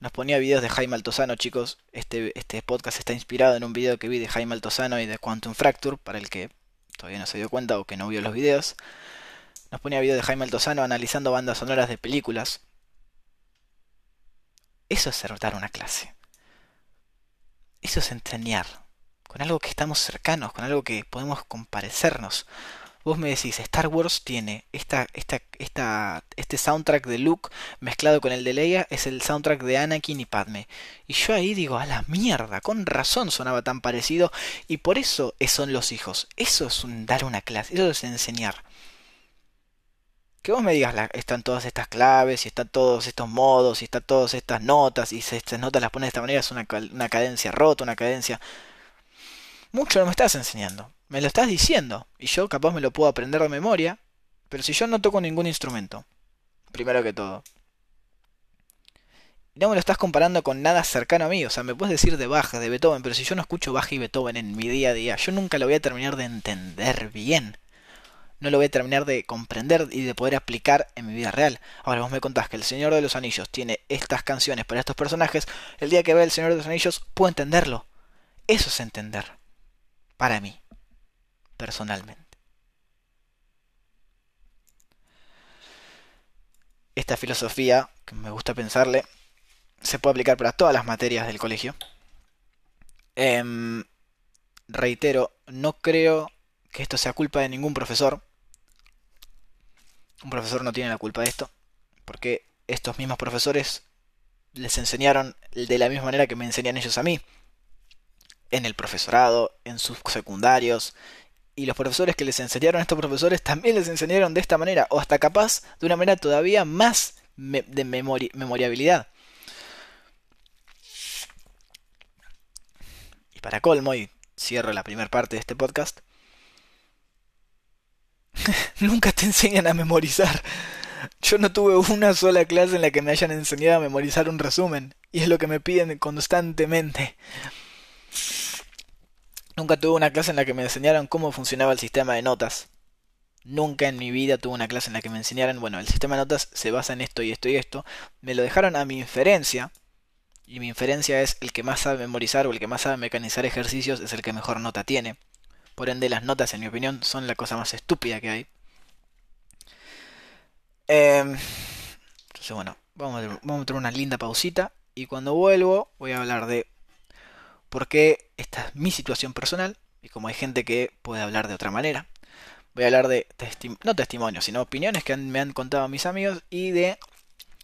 Nos ponía videos de Jaime Altozano, chicos. Este, este podcast está inspirado en un video que vi de Jaime Altozano y de Quantum Fracture, para el que todavía no se dio cuenta o que no vio los videos. Nos ponía videos de Jaime Altozano analizando bandas sonoras de películas. Eso es dar una clase. Eso es enseñar. Con algo que estamos cercanos, con algo que podemos comparecernos. Vos me decís, Star Wars tiene esta, esta, esta, este soundtrack de Luke mezclado con el de Leia, es el soundtrack de Anakin y Padme. Y yo ahí digo, a la mierda, con razón sonaba tan parecido. Y por eso son los hijos. Eso es un, dar una clase, eso es enseñar que vos me digas, están todas estas claves, y están todos estos modos, y están todas estas notas, y si estas notas las pones de esta manera, es una, una cadencia rota, una cadencia... Mucho no me estás enseñando, me lo estás diciendo, y yo capaz me lo puedo aprender de memoria, pero si yo no toco ningún instrumento, primero que todo, no me lo estás comparando con nada cercano a mí. O sea, me puedes decir de Bach, de Beethoven, pero si yo no escucho Bach y Beethoven en mi día a día, yo nunca lo voy a terminar de entender bien no lo voy a terminar de comprender y de poder aplicar en mi vida real. Ahora vos me contás que el Señor de los Anillos tiene estas canciones para estos personajes, el día que vea el Señor de los Anillos puedo entenderlo. Eso es entender. Para mí, personalmente. Esta filosofía, que me gusta pensarle, se puede aplicar para todas las materias del colegio. Em, reitero, no creo que esto sea culpa de ningún profesor. Un profesor no tiene la culpa de esto, porque estos mismos profesores les enseñaron de la misma manera que me enseñan ellos a mí. En el profesorado, en sus secundarios y los profesores que les enseñaron a estos profesores también les enseñaron de esta manera, o hasta capaz de una manera todavía más de memoriabilidad. Y para colmo, y cierro la primera parte de este podcast, <laughs> nunca te enseñan a memorizar. Yo no tuve una sola clase en la que me hayan enseñado a memorizar un resumen, y es lo que me piden constantemente. Nunca tuve una clase en la que me enseñaran cómo funcionaba el sistema de notas. Nunca en mi vida tuve una clase en la que me enseñaran, bueno, el sistema de notas se basa en esto y esto y esto. Me lo dejaron a mi inferencia. Y mi inferencia es el que más sabe memorizar o el que más sabe mecanizar ejercicios es el que mejor nota tiene. Por ende, las notas, en mi opinión, son la cosa más estúpida que hay. Em, entonces, bueno, vamos a, vamos a tener una linda pausita. Y cuando vuelvo, voy a hablar de porque esta es mi situación personal y como hay gente que puede hablar de otra manera. Voy a hablar de, no testimonios, sino opiniones que me han contado mis amigos y de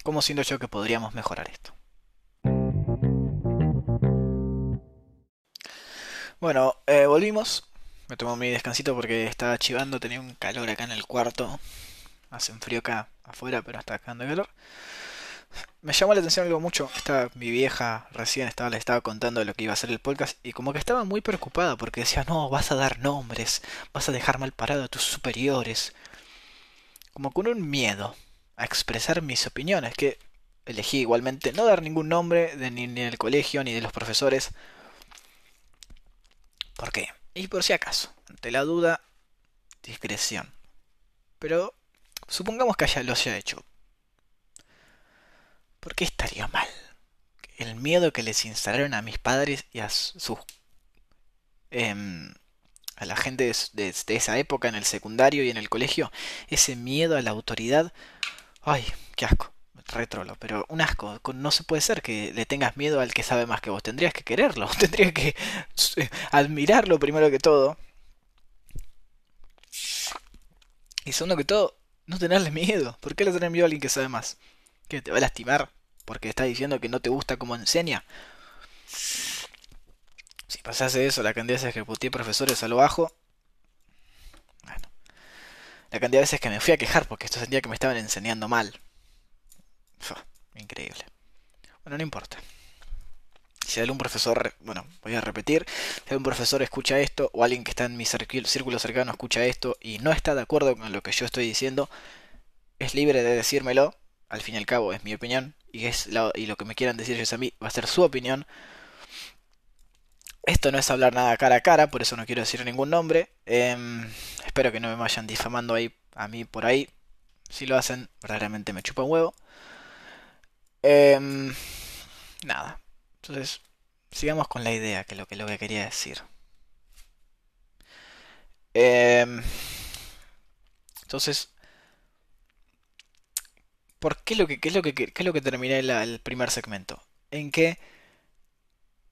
cómo siento yo que podríamos mejorar esto. Bueno, eh, volvimos. Me tomo mi descansito porque estaba chivando, tenía un calor acá en el cuarto. Hace un frío acá afuera, pero está acá de calor me llamó la atención algo mucho. Esta, mi vieja recién estaba, le estaba contando lo que iba a ser el podcast y como que estaba muy preocupada porque decía, no, vas a dar nombres, vas a dejar mal parado a tus superiores. Como con un miedo a expresar mis opiniones, que elegí igualmente no dar ningún nombre de ni, ni del colegio ni de los profesores. ¿Por qué? Y por si acaso, ante la duda, discreción. Pero supongamos que haya, lo haya hecho. ¿Por qué estaría mal? El miedo que les instalaron a mis padres y a sus... Em, a la gente de, esa época en el secundario y en el colegio, ese miedo a la autoridad, ay, qué asco, retrolo, pero un asco, no se puede ser que le tengas miedo al que sabe más que vos, tendrías que quererlo, <laughs> tendrías que admirarlo primero que todo. Y segundo que todo, no tenerle miedo, ¿por qué le tenés miedo a alguien que sabe más? ¿Que te va a lastimar? Porque está diciendo que no te gusta como enseña. Si pasase eso, la cantidad de veces que puteé profesores a lo bajo. Bueno. La cantidad de veces que me fui a quejar porque esto sentía que me estaban enseñando mal. increíble. Bueno, no importa. Si algún profesor, bueno, voy a repetir, si algún profesor escucha esto o alguien que está en mi círculo cercano escucha esto y no está de acuerdo con lo que yo estoy diciendo, es libre de decírmelo. Al fin y al cabo es mi opinión y, es lo, que me quieran decir ellos a mí va a ser su opinión. Esto no es hablar nada cara a cara, por eso no quiero decir ningún nombre. Em, espero que no me vayan difamando ahí a mí por ahí. Si lo hacen, verdaderamente me chupa un huevo. Em, nada. Entonces, sigamos con la idea, que es lo que, lo que quería decir. Em, entonces, ¿Por qué, lo que, es lo que, es lo que terminé el primer segmento? En que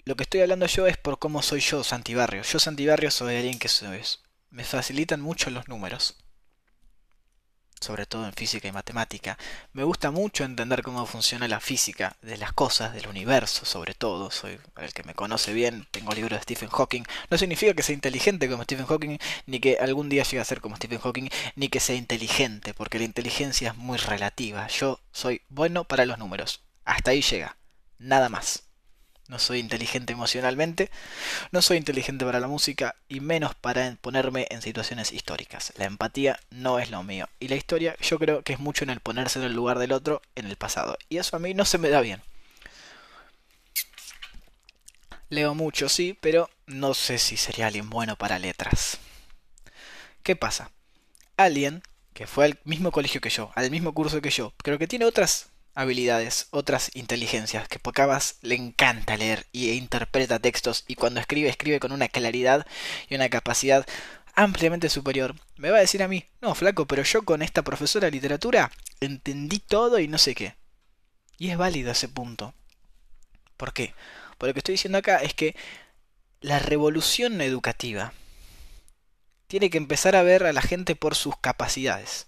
lo que estoy hablando yo es por cómo soy yo, Santibarrio. Yo, Santibarrio, soy alguien que me facilitan mucho los números sobre todo en física y matemática. Me gusta mucho entender cómo funciona la física de las cosas, del universo sobre todo. Soy el que me conoce bien, tengo libros de Stephen Hawking. No significa que sea inteligente como Stephen Hawking, ni que algún día llegue a ser como Stephen Hawking, ni que sea inteligente, porque la inteligencia es muy relativa. Yo soy bueno para los números. Hasta ahí llega. Nada más no soy inteligente emocionalmente, no soy inteligente para la música y menos para ponerme en situaciones históricas. La empatía no es lo mío. Y la historia yo creo que es mucho en el ponerse en el lugar del otro en el pasado. Y eso a mí no se me da bien. Leo mucho, sí, pero no sé si sería alguien bueno para letras. ¿Qué pasa? Alguien que fue al mismo colegio que yo, al mismo curso que yo, creo que tiene otras habilidades, otras inteligencias, que Pocabas le encanta leer y interpreta textos y cuando escribe escribe con una claridad y una capacidad ampliamente superior. Me va a decir a mí, no, flaco, pero yo con esta profesora de literatura entendí todo y no sé qué. Y es válido ese punto. ¿Por qué? Por lo que estoy diciendo acá es que la revolución educativa tiene que empezar a ver a la gente por sus capacidades.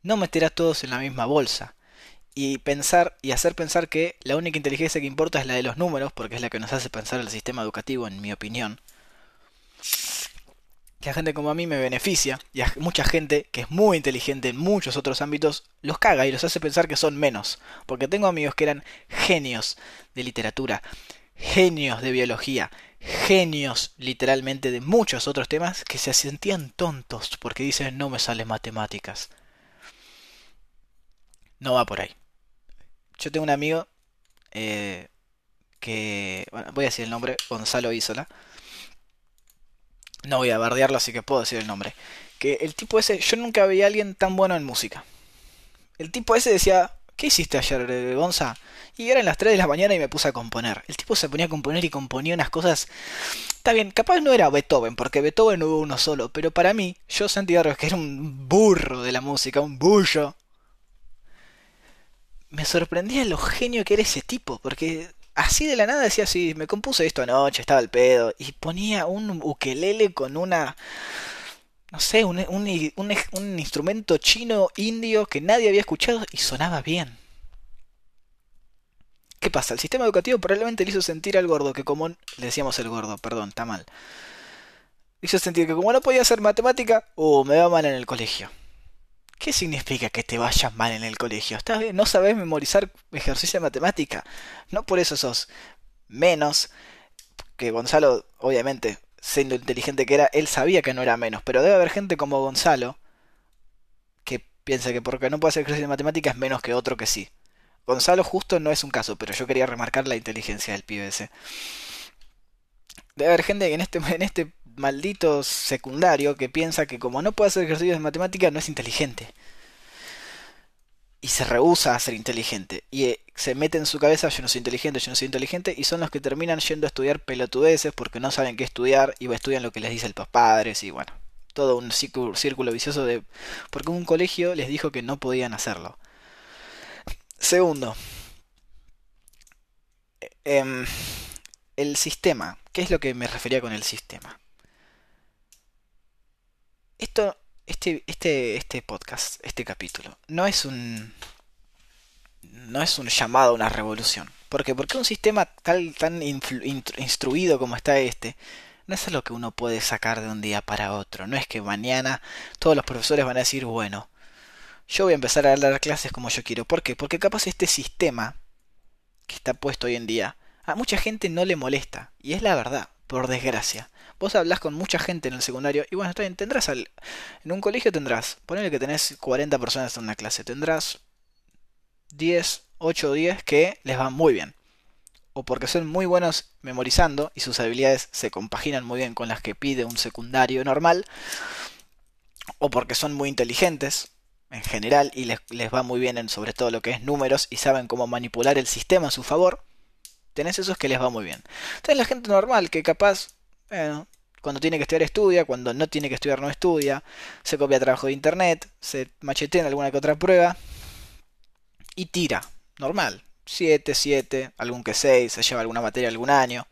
No meter a todos en la misma bolsa y pensar y hacer pensar que la única inteligencia que importa es la de los números, porque es la que nos hace pensar el sistema educativo, en mi opinión. que a gente como a mí me beneficia y a mucha gente que es muy inteligente en muchos otros ámbitos los caga y los hace pensar que son menos. Porque tengo amigos que eran genios de literatura, genios de biología, genios literalmente de muchos otros temas que se sentían tontos porque dicen no me salen matemáticas. No va por ahí. Yo tengo un amigo eh, que, bueno, voy a decir el nombre, Gonzalo Isola. No voy a bardearlo, así que puedo decir el nombre. Que el tipo ese, yo nunca vi a alguien tan bueno en música. El tipo ese decía, ¿qué hiciste ayer, Gonza? Y eran las 3 de la mañana y me puse a componer. El tipo se ponía a componer y componía unas cosas... Está bien, capaz no era Beethoven, porque Beethoven hubo uno solo, pero para mí, yo sentía que era un burro de la música, un bullo. Me sorprendía lo genio que era ese tipo, porque así de la nada decía así, me compuse esto anoche, estaba el pedo, y ponía un ukelele con una, no sé, un, un, un, instrumento chino indio que nadie había escuchado y sonaba bien. ¿Qué pasa? El sistema educativo probablemente le hizo sentir al gordo que como... Le decíamos el gordo, perdón, está mal. Le hizo sentir que como no podía hacer matemática, uh, me va mal en el colegio. ¿Qué significa que te vayas mal en el colegio? ¿Estás bien? ¿No sabes memorizar ejercicio de matemática? No por eso sos menos que Gonzalo, obviamente, siendo inteligente que era, él sabía que no era menos, pero debe haber gente como Gonzalo que piensa que porque no puede hacer ejercicio de matemática es menos que otro que sí. Gonzalo justo no es un caso, pero yo quería remarcar la inteligencia del pibe. Debe haber gente en este, en este maldito secundario que piensa que como no puede hacer ejercicios de matemática no es inteligente. Y se rehúsa a ser inteligente. Y eh, se mete en su cabeza, yo no soy inteligente, yo no soy inteligente. Y son los que terminan yendo a estudiar pelotudeces porque no saben qué estudiar y estudian lo que les dice el padres y bueno. Todo un círculo, vicioso de... Porque un colegio les dijo que no podían hacerlo. Segundo. Em, el sistema. ¿Qué es lo que me refería con el sistema? Esto, este, este, este podcast, este capítulo, no es un. No es un llamado a una revolución. ¿Por qué? Porque un sistema tal, tan instruido como está este, no es algo que uno puede sacar de un día para otro. No es que mañana todos los profesores van a decir, bueno, yo voy a empezar a dar clases como yo quiero. ¿Por qué? Porque capaz este sistema que está puesto hoy en día, a mucha gente no le molesta. Y es la verdad, por desgracia. Vos hablas con mucha gente en el secundario y bueno, está bien, tendrás al, en un colegio tendrás, ponele que tenés 40 personas en una clase, tendrás 10, 8 o 10 que les van muy bien. O porque son muy buenos memorizando y sus habilidades se compaginan muy bien con las que pide un secundario normal. O porque son muy inteligentes en general y les, les va muy bien en sobre todo lo que es números y saben cómo manipular el sistema a su favor. Tenés esos que les va muy bien. Tenés la gente normal que capaz bueno, cuando tiene que estudiar estudia, cuando no tiene que estudiar no estudia, se copia trabajo de internet, se machetea en alguna que otra prueba y tira, normal, 7, 7, algún que 6, se lleva alguna materia algún año,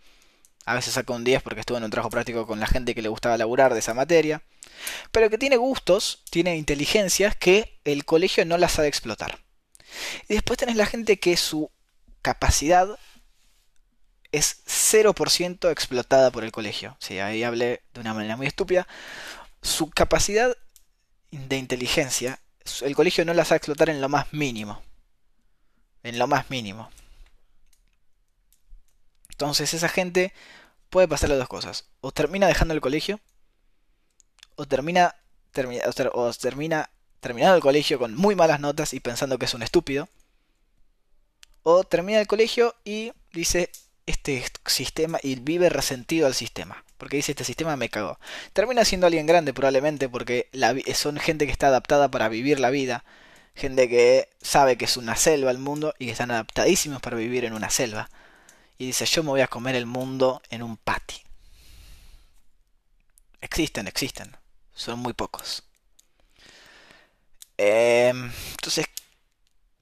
a veces saca un 10 porque estuvo en un trabajo práctico con la gente que le gustaba laburar de esa materia, pero que tiene gustos, tiene inteligencias que el colegio no las sabe explotar. Y después tenés la gente que su capacidad es 0% explotada por el colegio. Sí, ahí hablé de una manera muy estúpida. Su capacidad de inteligencia, el colegio no la sabe explotar en lo más mínimo. En lo más mínimo. Entonces esa gente puede pasarle dos cosas. O termina dejando el colegio. O termina, termina, o termina terminando el colegio con muy malas notas y pensando que es un estúpido. O termina el colegio y dice, este sistema y vive resentido al sistema. Porque dice, este sistema me cagó. Termina siendo alguien grande probablemente porque son gente que está adaptada para vivir la vida. Gente que sabe que es una selva el mundo y que están adaptadísimos para vivir en una selva. Y dice, yo me voy a comer el mundo en un pati. Existen, existen. Son muy pocos. Em, entonces,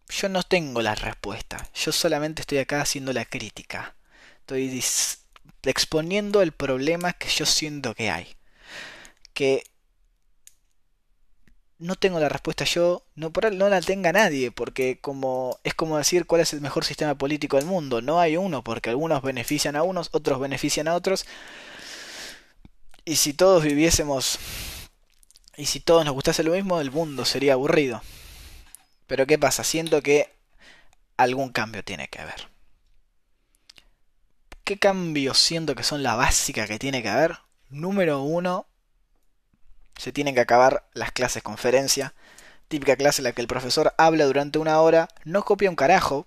yo no tengo la respuesta. Yo solamente estoy acá haciendo la crítica. Estoy exponiendo el problema que yo siento que hay. Que no tengo la respuesta yo, no, no la tenga nadie, porque como es como decir cuál es el mejor sistema político del mundo, no hay uno, porque algunos benefician a unos, otros benefician a otros, Y si todos viviésemos... Y si todos nos gustase lo mismo, el mundo sería aburrido. Pero ¿qué pasa? Siento que algún cambio tiene que haber. ¿Qué cambios siento que son la básica que tiene que haber? Número uno, se tienen que acabar las clases conferencia. Típica clase en la que el profesor habla durante una hora, no copia un carajo,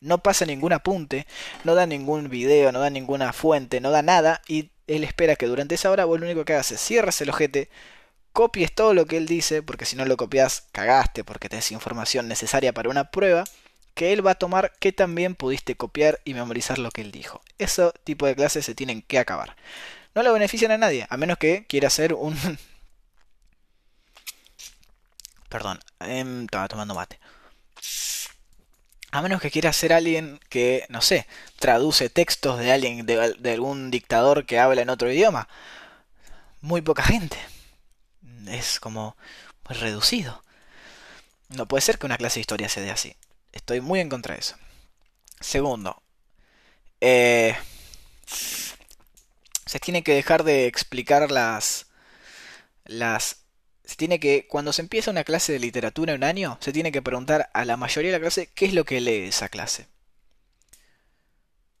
no pasa ningún apunte, no da ningún video, no da ninguna fuente, no da nada, y él espera que durante esa hora vos lo único que hagas es cierres el ojete, copies todo lo que él dice, porque si no lo copias, cagaste, porque tenés información necesaria para una prueba, que él va a tomar que también pudiste copiar y memorizar lo que él dijo. Ese tipo de clases se tienen que acabar. No le benefician a nadie, a menos que quiera ser un <laughs> Perdón, em, estaba tomando mate. A menos que quiera ser alguien que, no sé, traduce textos de alguien, de, algún dictador que habla en otro idioma. Muy poca gente. Es como muy reducido. No puede ser que una clase de historia se dé así. Estoy muy en contra de eso. Segundo, eh, se tiene que dejar de explicar las, las se tiene que, cuando se empieza una clase de literatura en un año, se tiene que preguntar a la mayoría de la clase qué es lo que lee esa clase.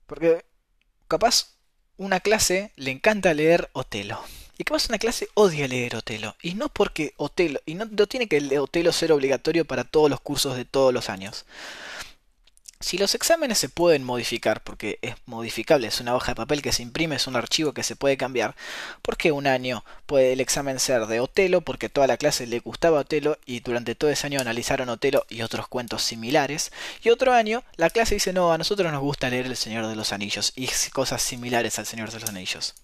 Porque capaz una clase le encanta leer Otelo. Y capaz una clase odia leer Otelo. Y no porque Otelo, y no, no tiene que el Otelo ser obligatorio para todos los cursos de todos los años. Si los exámenes se pueden modificar, porque es modificable, es una hoja de papel que se imprime, es un archivo que se puede cambiar, ¿por qué un año puede el examen ser de Otelo? Porque toda la clase le gustaba Otelo y durante todo ese año analizaron Otelo y otros cuentos similares. Y otro año la clase dice, no, a nosotros nos gusta leer El Señor de los Anillos y cosas similares al Señor de los Anillos.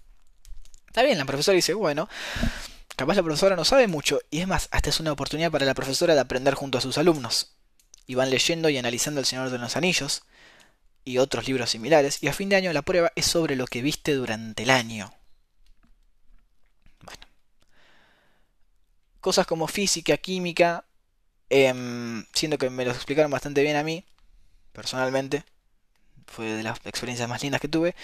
Está bien, la profesora dice, bueno, capaz la profesora no sabe mucho y es más, hasta es una oportunidad para la profesora de aprender junto a sus alumnos y van leyendo y analizando El Señor de los Anillos y otros libros similares, y a fin de año la prueba es sobre lo que viste durante el año. Bueno. Cosas como física, química, eh, siendo que me lo explicaron bastante bien a mí, personalmente, fue de las experiencias más lindas que tuve,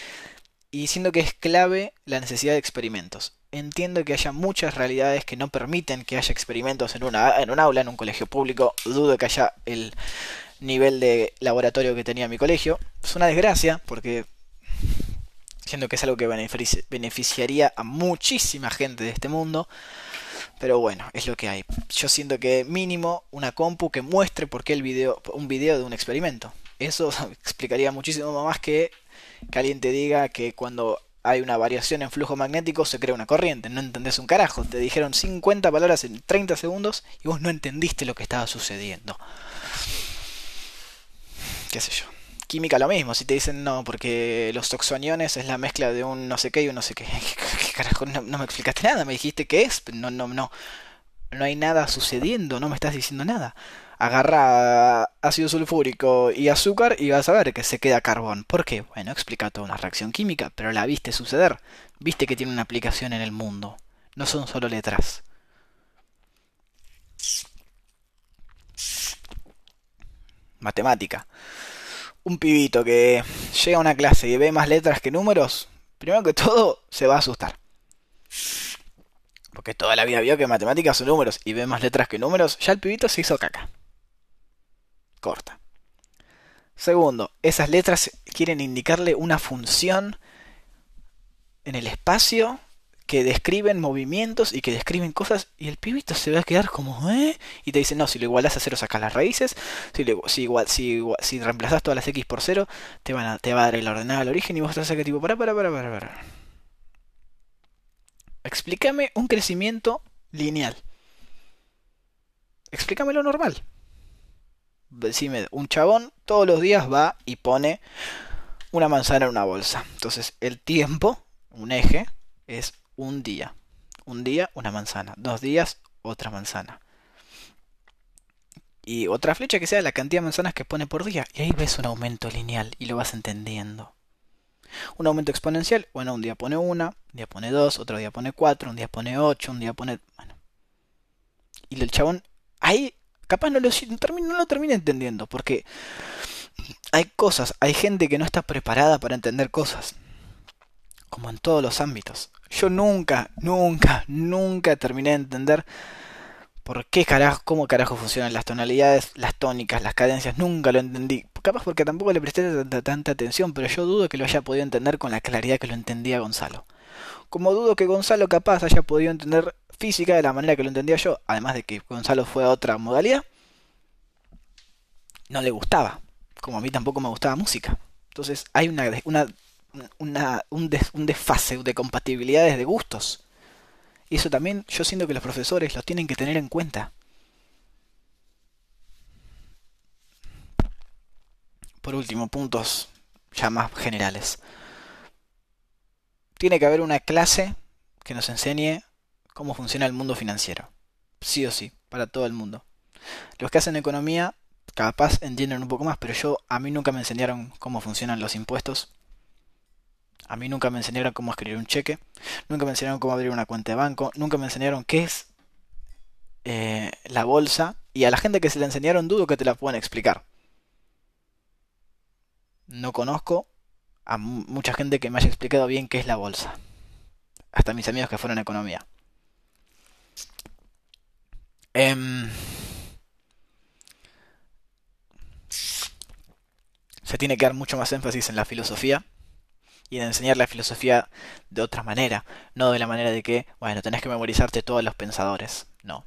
y siendo que es clave la necesidad de experimentos entiendo que haya muchas realidades que no permiten que haya experimentos en, una, en un aula, en un colegio público. Dudo que haya el nivel de laboratorio que tenía mi colegio. Es una desgracia porque siento que es algo que beneficiaría a muchísima gente de este mundo. Pero bueno, es lo que hay. Yo siento que mínimo una compu que muestre por qué el video, un video de un experimento. Eso <laughs> explicaría muchísimo más que que alguien te diga que cuando hay una variación en flujo magnético, se crea una corriente. No entendés un carajo. Te dijeron 50 palabras en 30 segundos y vos no entendiste lo que estaba sucediendo. ¿Qué sé yo? Química lo mismo. Si te dicen no, porque los toxoniones es la mezcla de un no sé qué y un no sé qué. <laughs> ¿Qué carajo? No, me explicaste nada. Me dijiste qué es. No, no, no. No hay nada sucediendo. No me estás diciendo nada agarra ácido sulfúrico y azúcar y vas a ver que se queda carbón. ¿Por qué? Bueno, explica toda una reacción química, pero la viste suceder. Viste que tiene una aplicación en el mundo. No son solo letras. Matemática. Un pibito que llega a una clase y ve más letras que números, primero que todo se va a asustar. Porque toda la vida vio que matemáticas son números y ve más letras que números, ya el pibito se hizo caca corta. Segundo, esas letras quieren indicarle una función en el espacio que describen movimientos y que describen cosas y el pibito se va a quedar como ¿eh? y te dice no si lo igualas a cero sacas las raíces si, si, igual, si, si reemplazas todas las x por cero te, van a, te va a dar el ordenado al origen y vos te vas a tipo para para para para para explícame un crecimiento lineal explícame lo normal decime, un chabón todos los días va y pone una manzana en una bolsa. Entonces el tiempo, un eje, es un día. Un día, una manzana. Dos días, otra manzana. Y otra flecha que sea la cantidad de manzanas que pone por día. Y ahí ves un aumento lineal y lo vas entendiendo. Un aumento exponencial, bueno, un día pone una, un día pone dos, otro día pone cuatro, un día pone ocho, un día pone... Bueno. Y el chabón ahí capaz no lo, no lo entendiendo, porque hay cosas, hay gente que no está preparada para entender cosas. como en todos los ámbitos. Yo nunca, nunca, nunca terminé de entender por qué carajo, cómo carajo funcionan las tonalidades, las tónicas, las cadencias, nunca lo entendí. Capaz porque tampoco le presté tanta, tanta atención, pero yo dudo que lo haya podido entender con la claridad que lo entendía Gonzalo. Como dudo que Gonzalo capaz haya podido entender física de la manera que lo entendía yo, además de que Gonzalo fue a otra modalidad, no le gustaba, como a mí tampoco me gustaba música. Entonces hay una, una, una un, un desfase de compatibilidades de gustos. Y eso también yo siento que los profesores lo tienen que tener en cuenta. Por último, puntos ya más generales. Tiene que haber una clase que nos enseñe cómo funciona el mundo financiero. Sí o sí, para todo el mundo. Los que hacen economía capaz entienden un poco más, pero yo a mí nunca me enseñaron cómo funcionan los impuestos. A mí nunca me enseñaron cómo escribir un cheque, nunca me enseñaron cómo abrir una cuenta de banco, nunca me enseñaron qué es eh, la bolsa y a la gente que se la enseñaron dudo que te la puedan explicar. No conozco a mucha gente que me haya explicado bien qué es la bolsa. Hasta mis amigos que fueron a economía. Em, se tiene que dar mucho más énfasis en la filosofía y en enseñar la filosofía de otra manera, no de la manera de que, bueno, tenés que memorizarte todos los pensadores, no.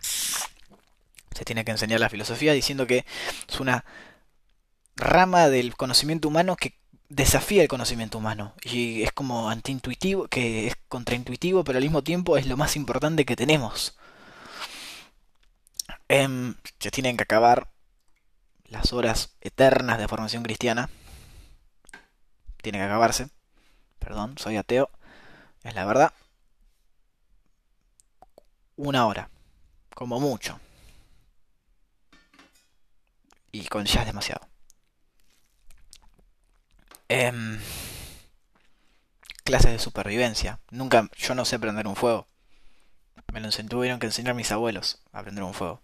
Se tiene que enseñar la filosofía diciendo que es una rama del conocimiento humano que desafía el conocimiento humano y es como antiintuitivo, que es contraintuitivo, pero al mismo tiempo es lo más importante que tenemos. Em, se tienen que acabar las horas eternas de formación cristiana tiene que acabarse. Perdón, soy ateo. Es la verdad. Una hora. Como mucho. Y con ya es demasiado. Em, clases de supervivencia. Nunca, yo no sé prender un fuego. Me lo tuvieron que enseñar mis abuelos a prender un fuego.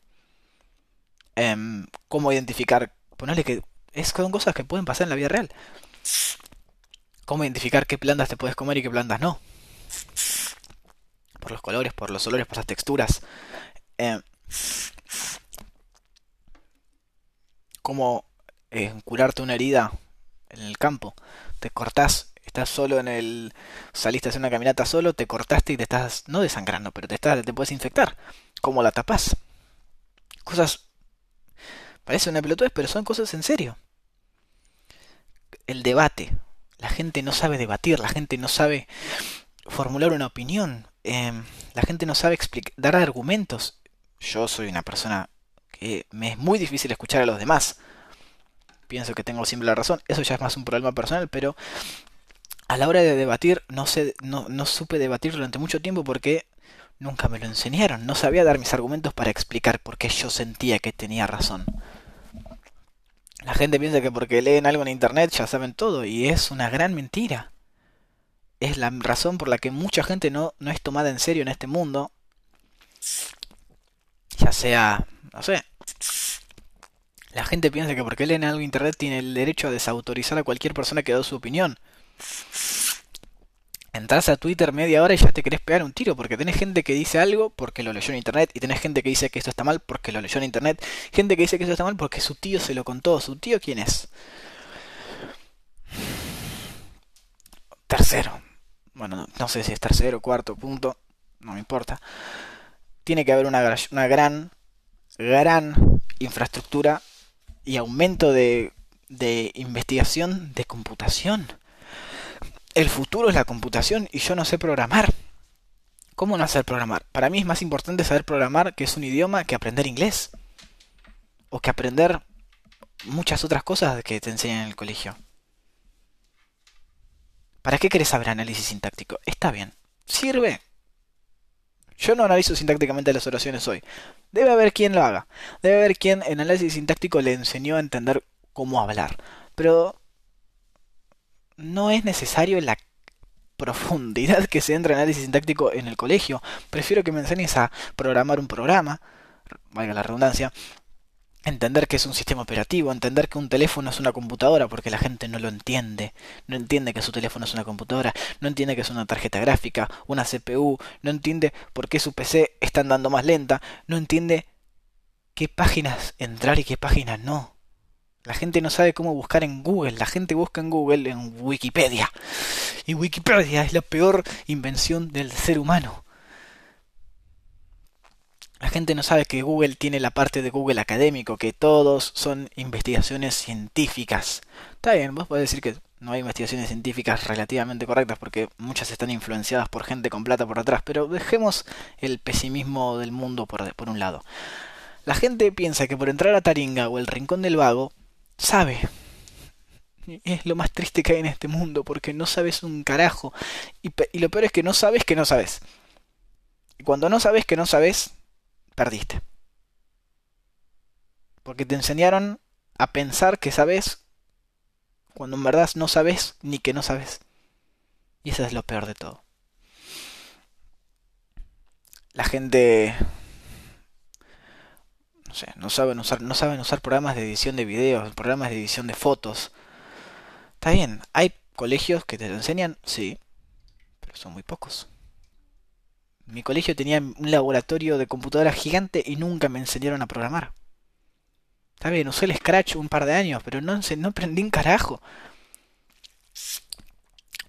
Em, cómo identificar. Ponerle que es son cosas que pueden pasar en la vida real cómo identificar qué plantas te puedes comer y qué plantas no. Por los colores, por los olores, por las texturas. Eh, cómo eh, curarte una herida en el campo. Te cortás, estás solo en el... Saliste a hacer una caminata solo, te cortaste y te estás, no desangrando, pero te, estás, te puedes infectar. ¿Cómo la tapás? Cosas... Parece una pelotudez, pero son cosas en serio. El debate, la gente no sabe debatir, la gente no sabe formular una opinión, em, la gente no sabe dar argumentos. Yo soy una persona que me es muy difícil escuchar a los demás. Pienso que tengo siempre la razón. Eso ya es más un problema personal, pero a la hora de debatir no, sé, no, no supe debatir durante mucho tiempo porque nunca me lo enseñaron. No sabía dar mis argumentos para explicar por qué yo sentía que tenía razón. La gente piensa que porque leen algo en internet ya saben todo y es una gran mentira. Es la razón por la que mucha gente no, no es tomada en serio en este mundo. Ya sea, no sé. La gente piensa que porque leen algo en internet tiene el derecho a desautorizar a cualquier persona que da su opinión entras a Twitter media hora y ya te querés pegar un tiro porque tenés gente que dice algo porque lo leyó en internet y tenés gente que dice que esto está mal porque lo leyó en internet, gente que dice que esto está mal porque su tío se lo contó. ¿Su tío quién es? Tercero. Bueno, no sé si es tercero, cuarto, punto, no me importa. Tiene que haber una, una gran, gran infraestructura y aumento de, de investigación de computación el futuro es la computación y yo no sé programar. ¿Cómo no hacer programar? Para mí es más importante saber programar, que es un idioma, que aprender inglés. O que aprender muchas otras cosas que te enseñan en el colegio. ¿Para qué querés saber análisis sintáctico? Está bien. Sirve. Yo no analizo sintácticamente las oraciones hoy. Debe haber quien lo haga. Debe haber quien en análisis sintáctico le enseñó a entender cómo hablar. Pero no es necesario la profundidad que se entra en análisis sintáctico en el colegio. Prefiero que me enseñes a programar un programa, valga la redundancia, entender que es un sistema operativo, entender que un teléfono es una computadora, porque la gente no lo entiende, no entiende que su teléfono es una computadora, no entiende que es una tarjeta gráfica, una CPU, no entiende por qué su PC está andando más lenta, no entiende qué páginas entrar y qué páginas no. La gente no sabe cómo buscar en Google, la gente busca en Google en Wikipedia. Y Wikipedia es la peor invención del ser humano. La gente no sabe que Google tiene la parte de Google académico, que todos son investigaciones científicas. Está bien, vos podés decir que no hay investigaciones científicas relativamente correctas porque muchas están influenciadas por gente con plata por atrás, pero dejemos el pesimismo del mundo por, un lado. La gente piensa que por entrar a Taringa o el Rincón del Vago, sabe. Es lo más triste que hay en este mundo porque no sabes un carajo. Y, lo peor es que no sabes que no sabes. Y cuando no sabes que no sabes, perdiste. Porque te enseñaron a pensar que sabes cuando en verdad no sabes ni que no sabes. Y eso es lo peor de todo. La gente no saben usar no saben usar programas de edición de videos, programas de edición de fotos. Está bien, hay colegios que te enseñan, sí, pero son muy pocos. Mi colegio tenía un laboratorio de computadora gigante y nunca me enseñaron a programar. Está bien, usé el Scratch un par de años, pero no, no aprendí un carajo.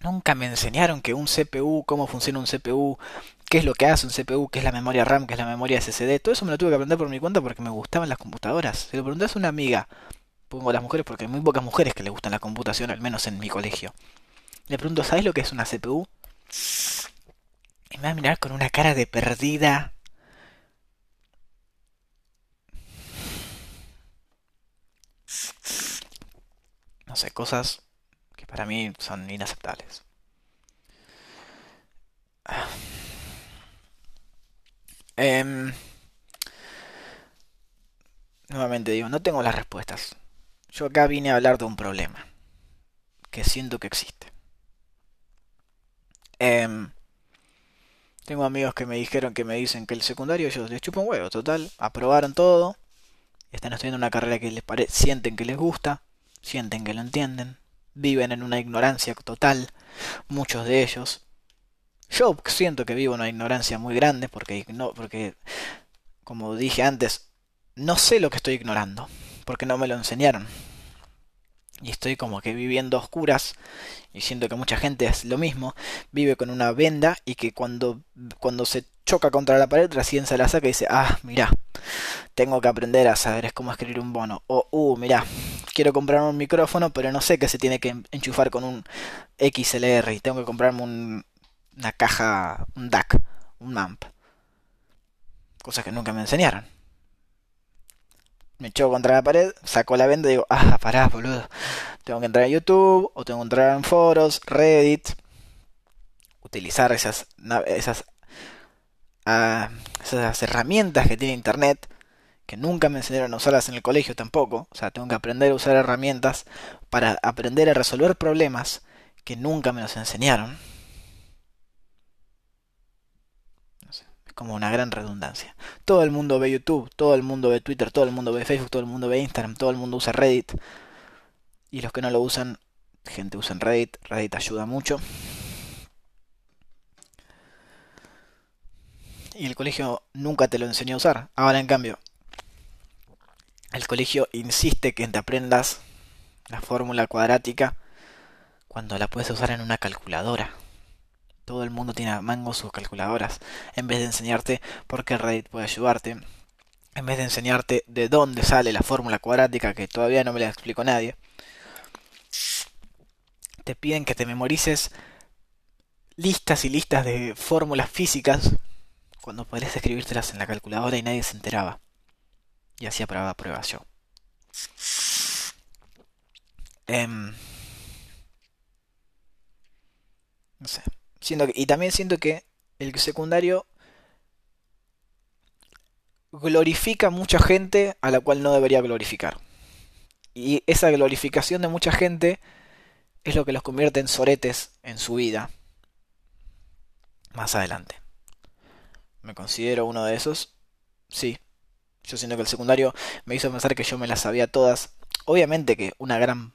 Nunca me enseñaron que un CPU, cómo funciona un CPU, qué es lo que hace un CPU, qué es la memoria RAM, qué es la memoria SSD. Todo eso me lo tuve que aprender por mi cuenta porque me gustaban las computadoras. Si lo preguntas a una amiga, pongo a las mujeres porque hay muy pocas mujeres que le gustan la computación, al menos en mi colegio. Le pregunto, ¿sabes lo que es una CPU? Y me va a mirar con una cara de perdida. No sé, cosas para mí son inaceptables. Em, nuevamente digo, no tengo las respuestas. Yo acá vine a hablar de un problema que siento que existe. Eh, tengo amigos que me dijeron que me dicen que el secundario ellos les chupan huevo, total, aprobaron todo, están estudiando una carrera que les parece, sienten que les gusta, sienten que lo entienden, viven en una ignorancia total, muchos de ellos. Yo siento que vivo una ignorancia muy grande porque no, porque como dije antes, no sé lo que estoy ignorando, porque no me lo enseñaron y estoy como que viviendo oscuras y siento que mucha gente es lo mismo, vive con una venda y que cuando, cuando se choca contra la pared recién se la saca y dice, ah, mira, tengo que aprender a saber cómo escribir un bono. O, uh, mira, quiero comprarme un micrófono, pero no sé que se tiene que enchufar con un XLR y tengo que comprarme un, una caja, un DAC, un MAMP. Cosas que nunca me enseñaron me echó contra la pared, saco la venda y digo, ah, pará, boludo. Tengo que entrar a YouTube o tengo que entrar en foros, Reddit, utilizar esas, esas, ah, esas herramientas que tiene Internet, que nunca me enseñaron a usarlas en el colegio tampoco. O sea, tengo que aprender a usar herramientas para aprender a resolver problemas que nunca me los enseñaron. como una gran redundancia. Todo el mundo ve YouTube, todo el mundo ve Twitter, todo el mundo ve Facebook, todo el mundo ve Instagram, todo el mundo usa Reddit. Y los que no lo usan, gente usa Reddit, Reddit ayuda mucho. Y el colegio nunca te lo enseñó a usar. Ahora en cambio, el colegio insiste que te aprendas la fórmula cuadrática cuando la puedes usar en una calculadora. Todo el mundo tiene a mango sus calculadoras. En vez de enseñarte por qué Reddit puede ayudarte. En vez de enseñarte de dónde sale la fórmula cuadrática que todavía no me la explico nadie. Te piden que te memorices listas y listas de fórmulas físicas cuando podrías escribírtelas en la calculadora y nadie se enteraba. Y hacía prueba prueba yo. No sé y también siento que el secundario glorifica a mucha gente a la cual no debería glorificar. Y esa glorificación de mucha gente es lo que los convierte en soretes en su vida. Más adelante. ¿Me considero uno de esos? Sí. Yo siento que el secundario me hizo pensar que yo me las sabía todas. Obviamente que una gran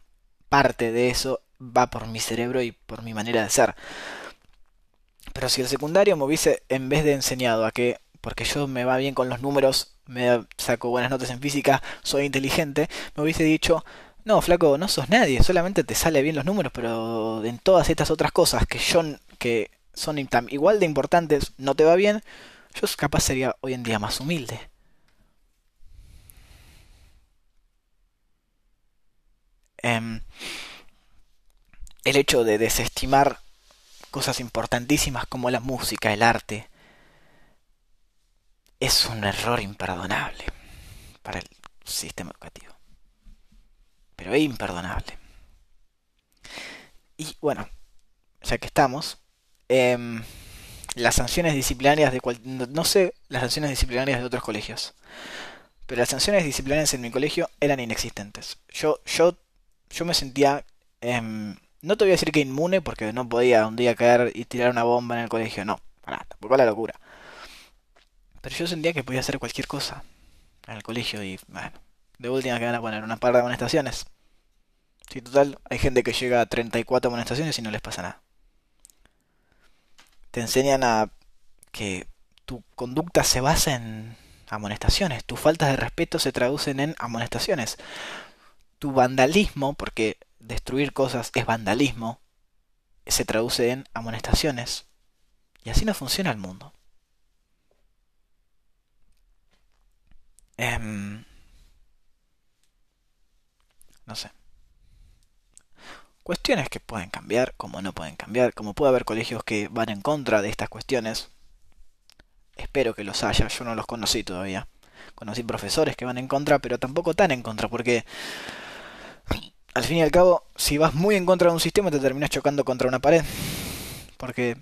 parte de eso va por mi cerebro y por mi manera de ser. Pero si el secundario me hubiese, en vez de enseñado a que, porque yo me va bien con los números, me saco buenas notas en física, soy inteligente, me hubiese dicho, no, flaco, no sos nadie, solamente te sale bien los números, pero en todas estas otras cosas que yo, que son igual de importantes, no te va bien, yo capaz sería hoy en día más humilde. Em, el hecho de desestimar cosas importantísimas como la música, el arte, es un error imperdonable para el sistema educativo. Pero es imperdonable. Y bueno, ya que estamos, em, las sanciones disciplinarias de cual, no, sé las sanciones disciplinarias de otros colegios, pero las sanciones disciplinarias en mi colegio eran inexistentes. Yo, yo, yo me sentía em, no te voy a decir que inmune porque no podía un día caer y tirar una bomba en el colegio, no, para, tampoco la locura. Pero yo sentía que podía hacer cualquier cosa en el colegio y, bueno, de última que van a poner una par de amonestaciones. Sí, total, hay gente que llega a 34 amonestaciones y no les pasa nada. Te enseñan a que tu conducta se basa en amonestaciones, tus faltas de respeto se traducen en amonestaciones. Tu vandalismo, porque destruir cosas es vandalismo, se traduce en amonestaciones. Y así no funciona el mundo. Em, no sé. Cuestiones que pueden cambiar, como no pueden cambiar, como puede haber colegios que van en contra de estas cuestiones. Espero que los haya, yo no los conocí todavía. Conocí profesores que van en contra, pero tampoco tan en contra, porque al fin y al cabo, si vas muy en contra de un sistema, te terminas chocando contra una pared. Porque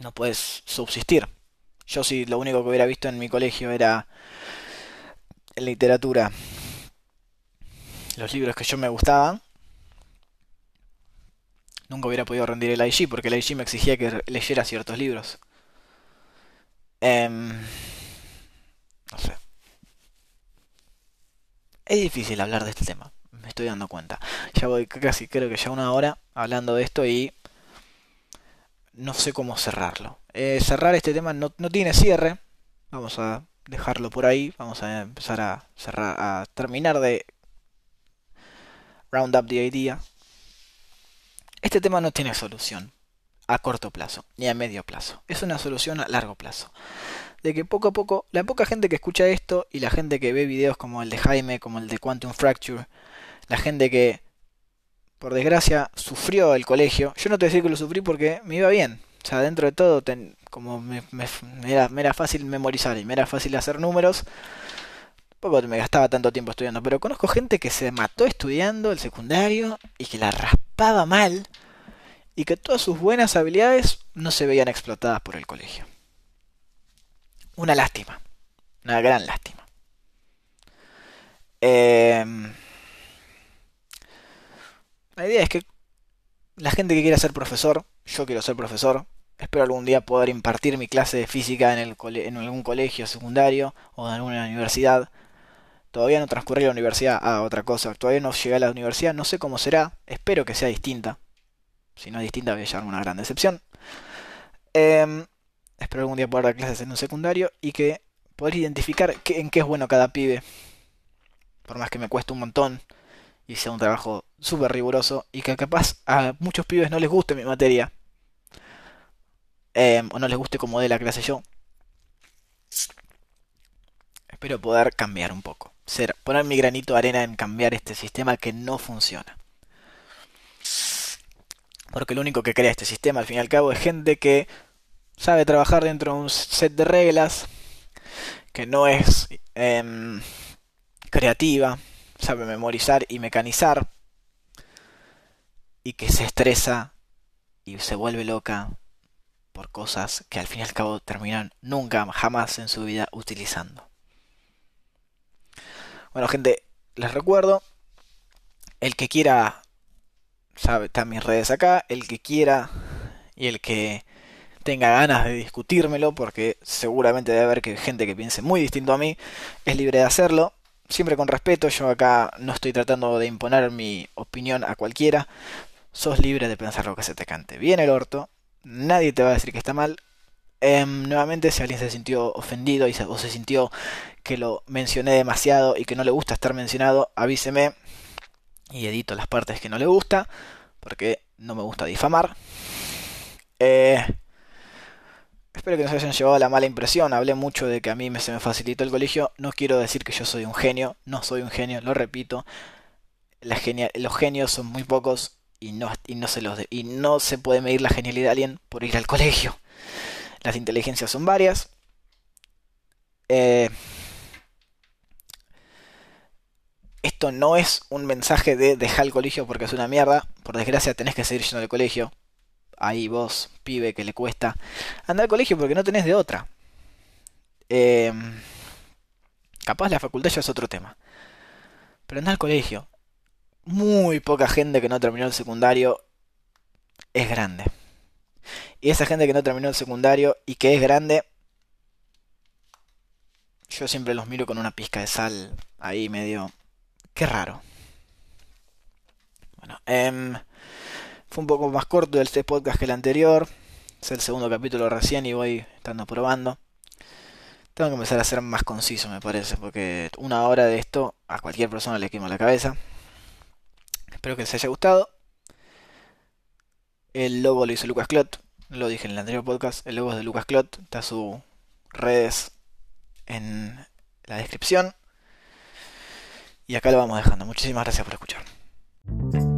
no puedes subsistir. Yo si lo único que hubiera visto en mi colegio era literatura, los libros que yo me gustaban, nunca hubiera podido rendir el IG porque el IG me exigía que leyera ciertos libros. Em, no sé. Es difícil hablar de este tema me estoy dando cuenta. Ya voy casi, creo que ya una hora hablando de esto y no sé cómo cerrarlo. Eh, cerrar este tema no, no tiene cierre. Vamos a dejarlo por ahí. Vamos a empezar a cerrar, a terminar de round up the idea. Este tema no tiene solución a corto plazo ni a medio plazo. Es una solución a largo plazo. De que poco a poco, la poca gente que escucha esto y la gente que ve videos como el de Jaime, como el de Quantum Fracture, la gente que, por desgracia, sufrió el colegio. Yo no te voy decir que lo sufrí porque me iba bien. O sea, dentro de todo, como me, era, me, era, fácil memorizar y me era fácil hacer números, tampoco me gastaba tanto tiempo estudiando. Pero conozco gente que se mató estudiando el secundario y que la raspaba mal y que todas sus buenas habilidades no se veían explotadas por el colegio. Una lástima, una gran lástima. Eh, la idea es que la gente que quiera ser profesor, yo quiero ser profesor, espero algún día poder impartir mi clase de física en, el en algún colegio secundario o en alguna universidad. Todavía no transcurrí la universidad a otra cosa, todavía no llegué a la universidad, no sé cómo será, espero que sea distinta. Si no es distinta voy a llevarme una gran decepción. Em, espero algún día poder dar clases en un secundario y que poder identificar en qué es bueno cada pibe. Por más que me cueste un montón y sea un trabajo súper riguroso y que capaz a muchos pibes no les guste mi materia. Em, o no les guste como de la clase yo. Espero poder cambiar un poco. Ser, poner mi granito de arena en cambiar este sistema que no funciona. Porque lo único que crea este sistema al fin y al cabo es gente que sabe trabajar dentro de un set de reglas, que no es em, creativa, sabe memorizar y mecanizar y que se estresa y se vuelve loca por cosas que al fin y al cabo terminan nunca, jamás en su vida utilizando. Bueno gente, les recuerdo, el que quiera, sabe, están mis redes acá, el que quiera y el que tenga ganas de discutírmelo, porque seguramente debe haber que gente que piense muy distinto a mí, es libre de hacerlo. Siempre con respeto, yo acá no estoy tratando de imponer mi opinión a cualquiera. Sos libre de pensar lo que se te cante. Bien el orto, nadie te va a decir que está mal. Em, nuevamente, si alguien se sintió ofendido y se, o se sintió que lo mencioné demasiado y que no le gusta estar mencionado, avíseme y edito las partes que no le gusta, porque no me gusta difamar. Eh, espero que no se hayan llevado la mala impresión. Hablé mucho de que a mí me, se me facilitó el colegio. No quiero decir que yo soy un genio. No soy un genio, lo repito. Los genios son muy pocos y no, y no se los y no se puede medir la genialidad de alguien por ir al colegio. Las inteligencias son varias. Eh, esto no es un mensaje de dejar el colegio porque es una mierda. Por desgracia tenés que seguir yendo al colegio. Ahí vos, pibe, que le cuesta. Andar al colegio porque no tenés de otra. Em, capaz la facultad ya es otro tema. Pero andar al colegio. Muy poca gente que no terminó el secundario es grande. Y esa gente que no terminó el secundario y que es grande, yo siempre los miro con una pizca de sal ahí medio Qué raro. Bueno, em, fue un poco más corto este podcast que el anterior. Es el segundo capítulo recién y voy estando probando. Tengo que empezar a ser más conciso, me parece, porque una hora de esto a cualquier persona le quema la cabeza. Espero que les haya gustado. El logo lo hizo Lucas Clot, lo dije en el anterior podcast. El logo es de Lucas Clot, está sus redes en la descripción. Y acá lo vamos dejando. Muchísimas gracias por escuchar.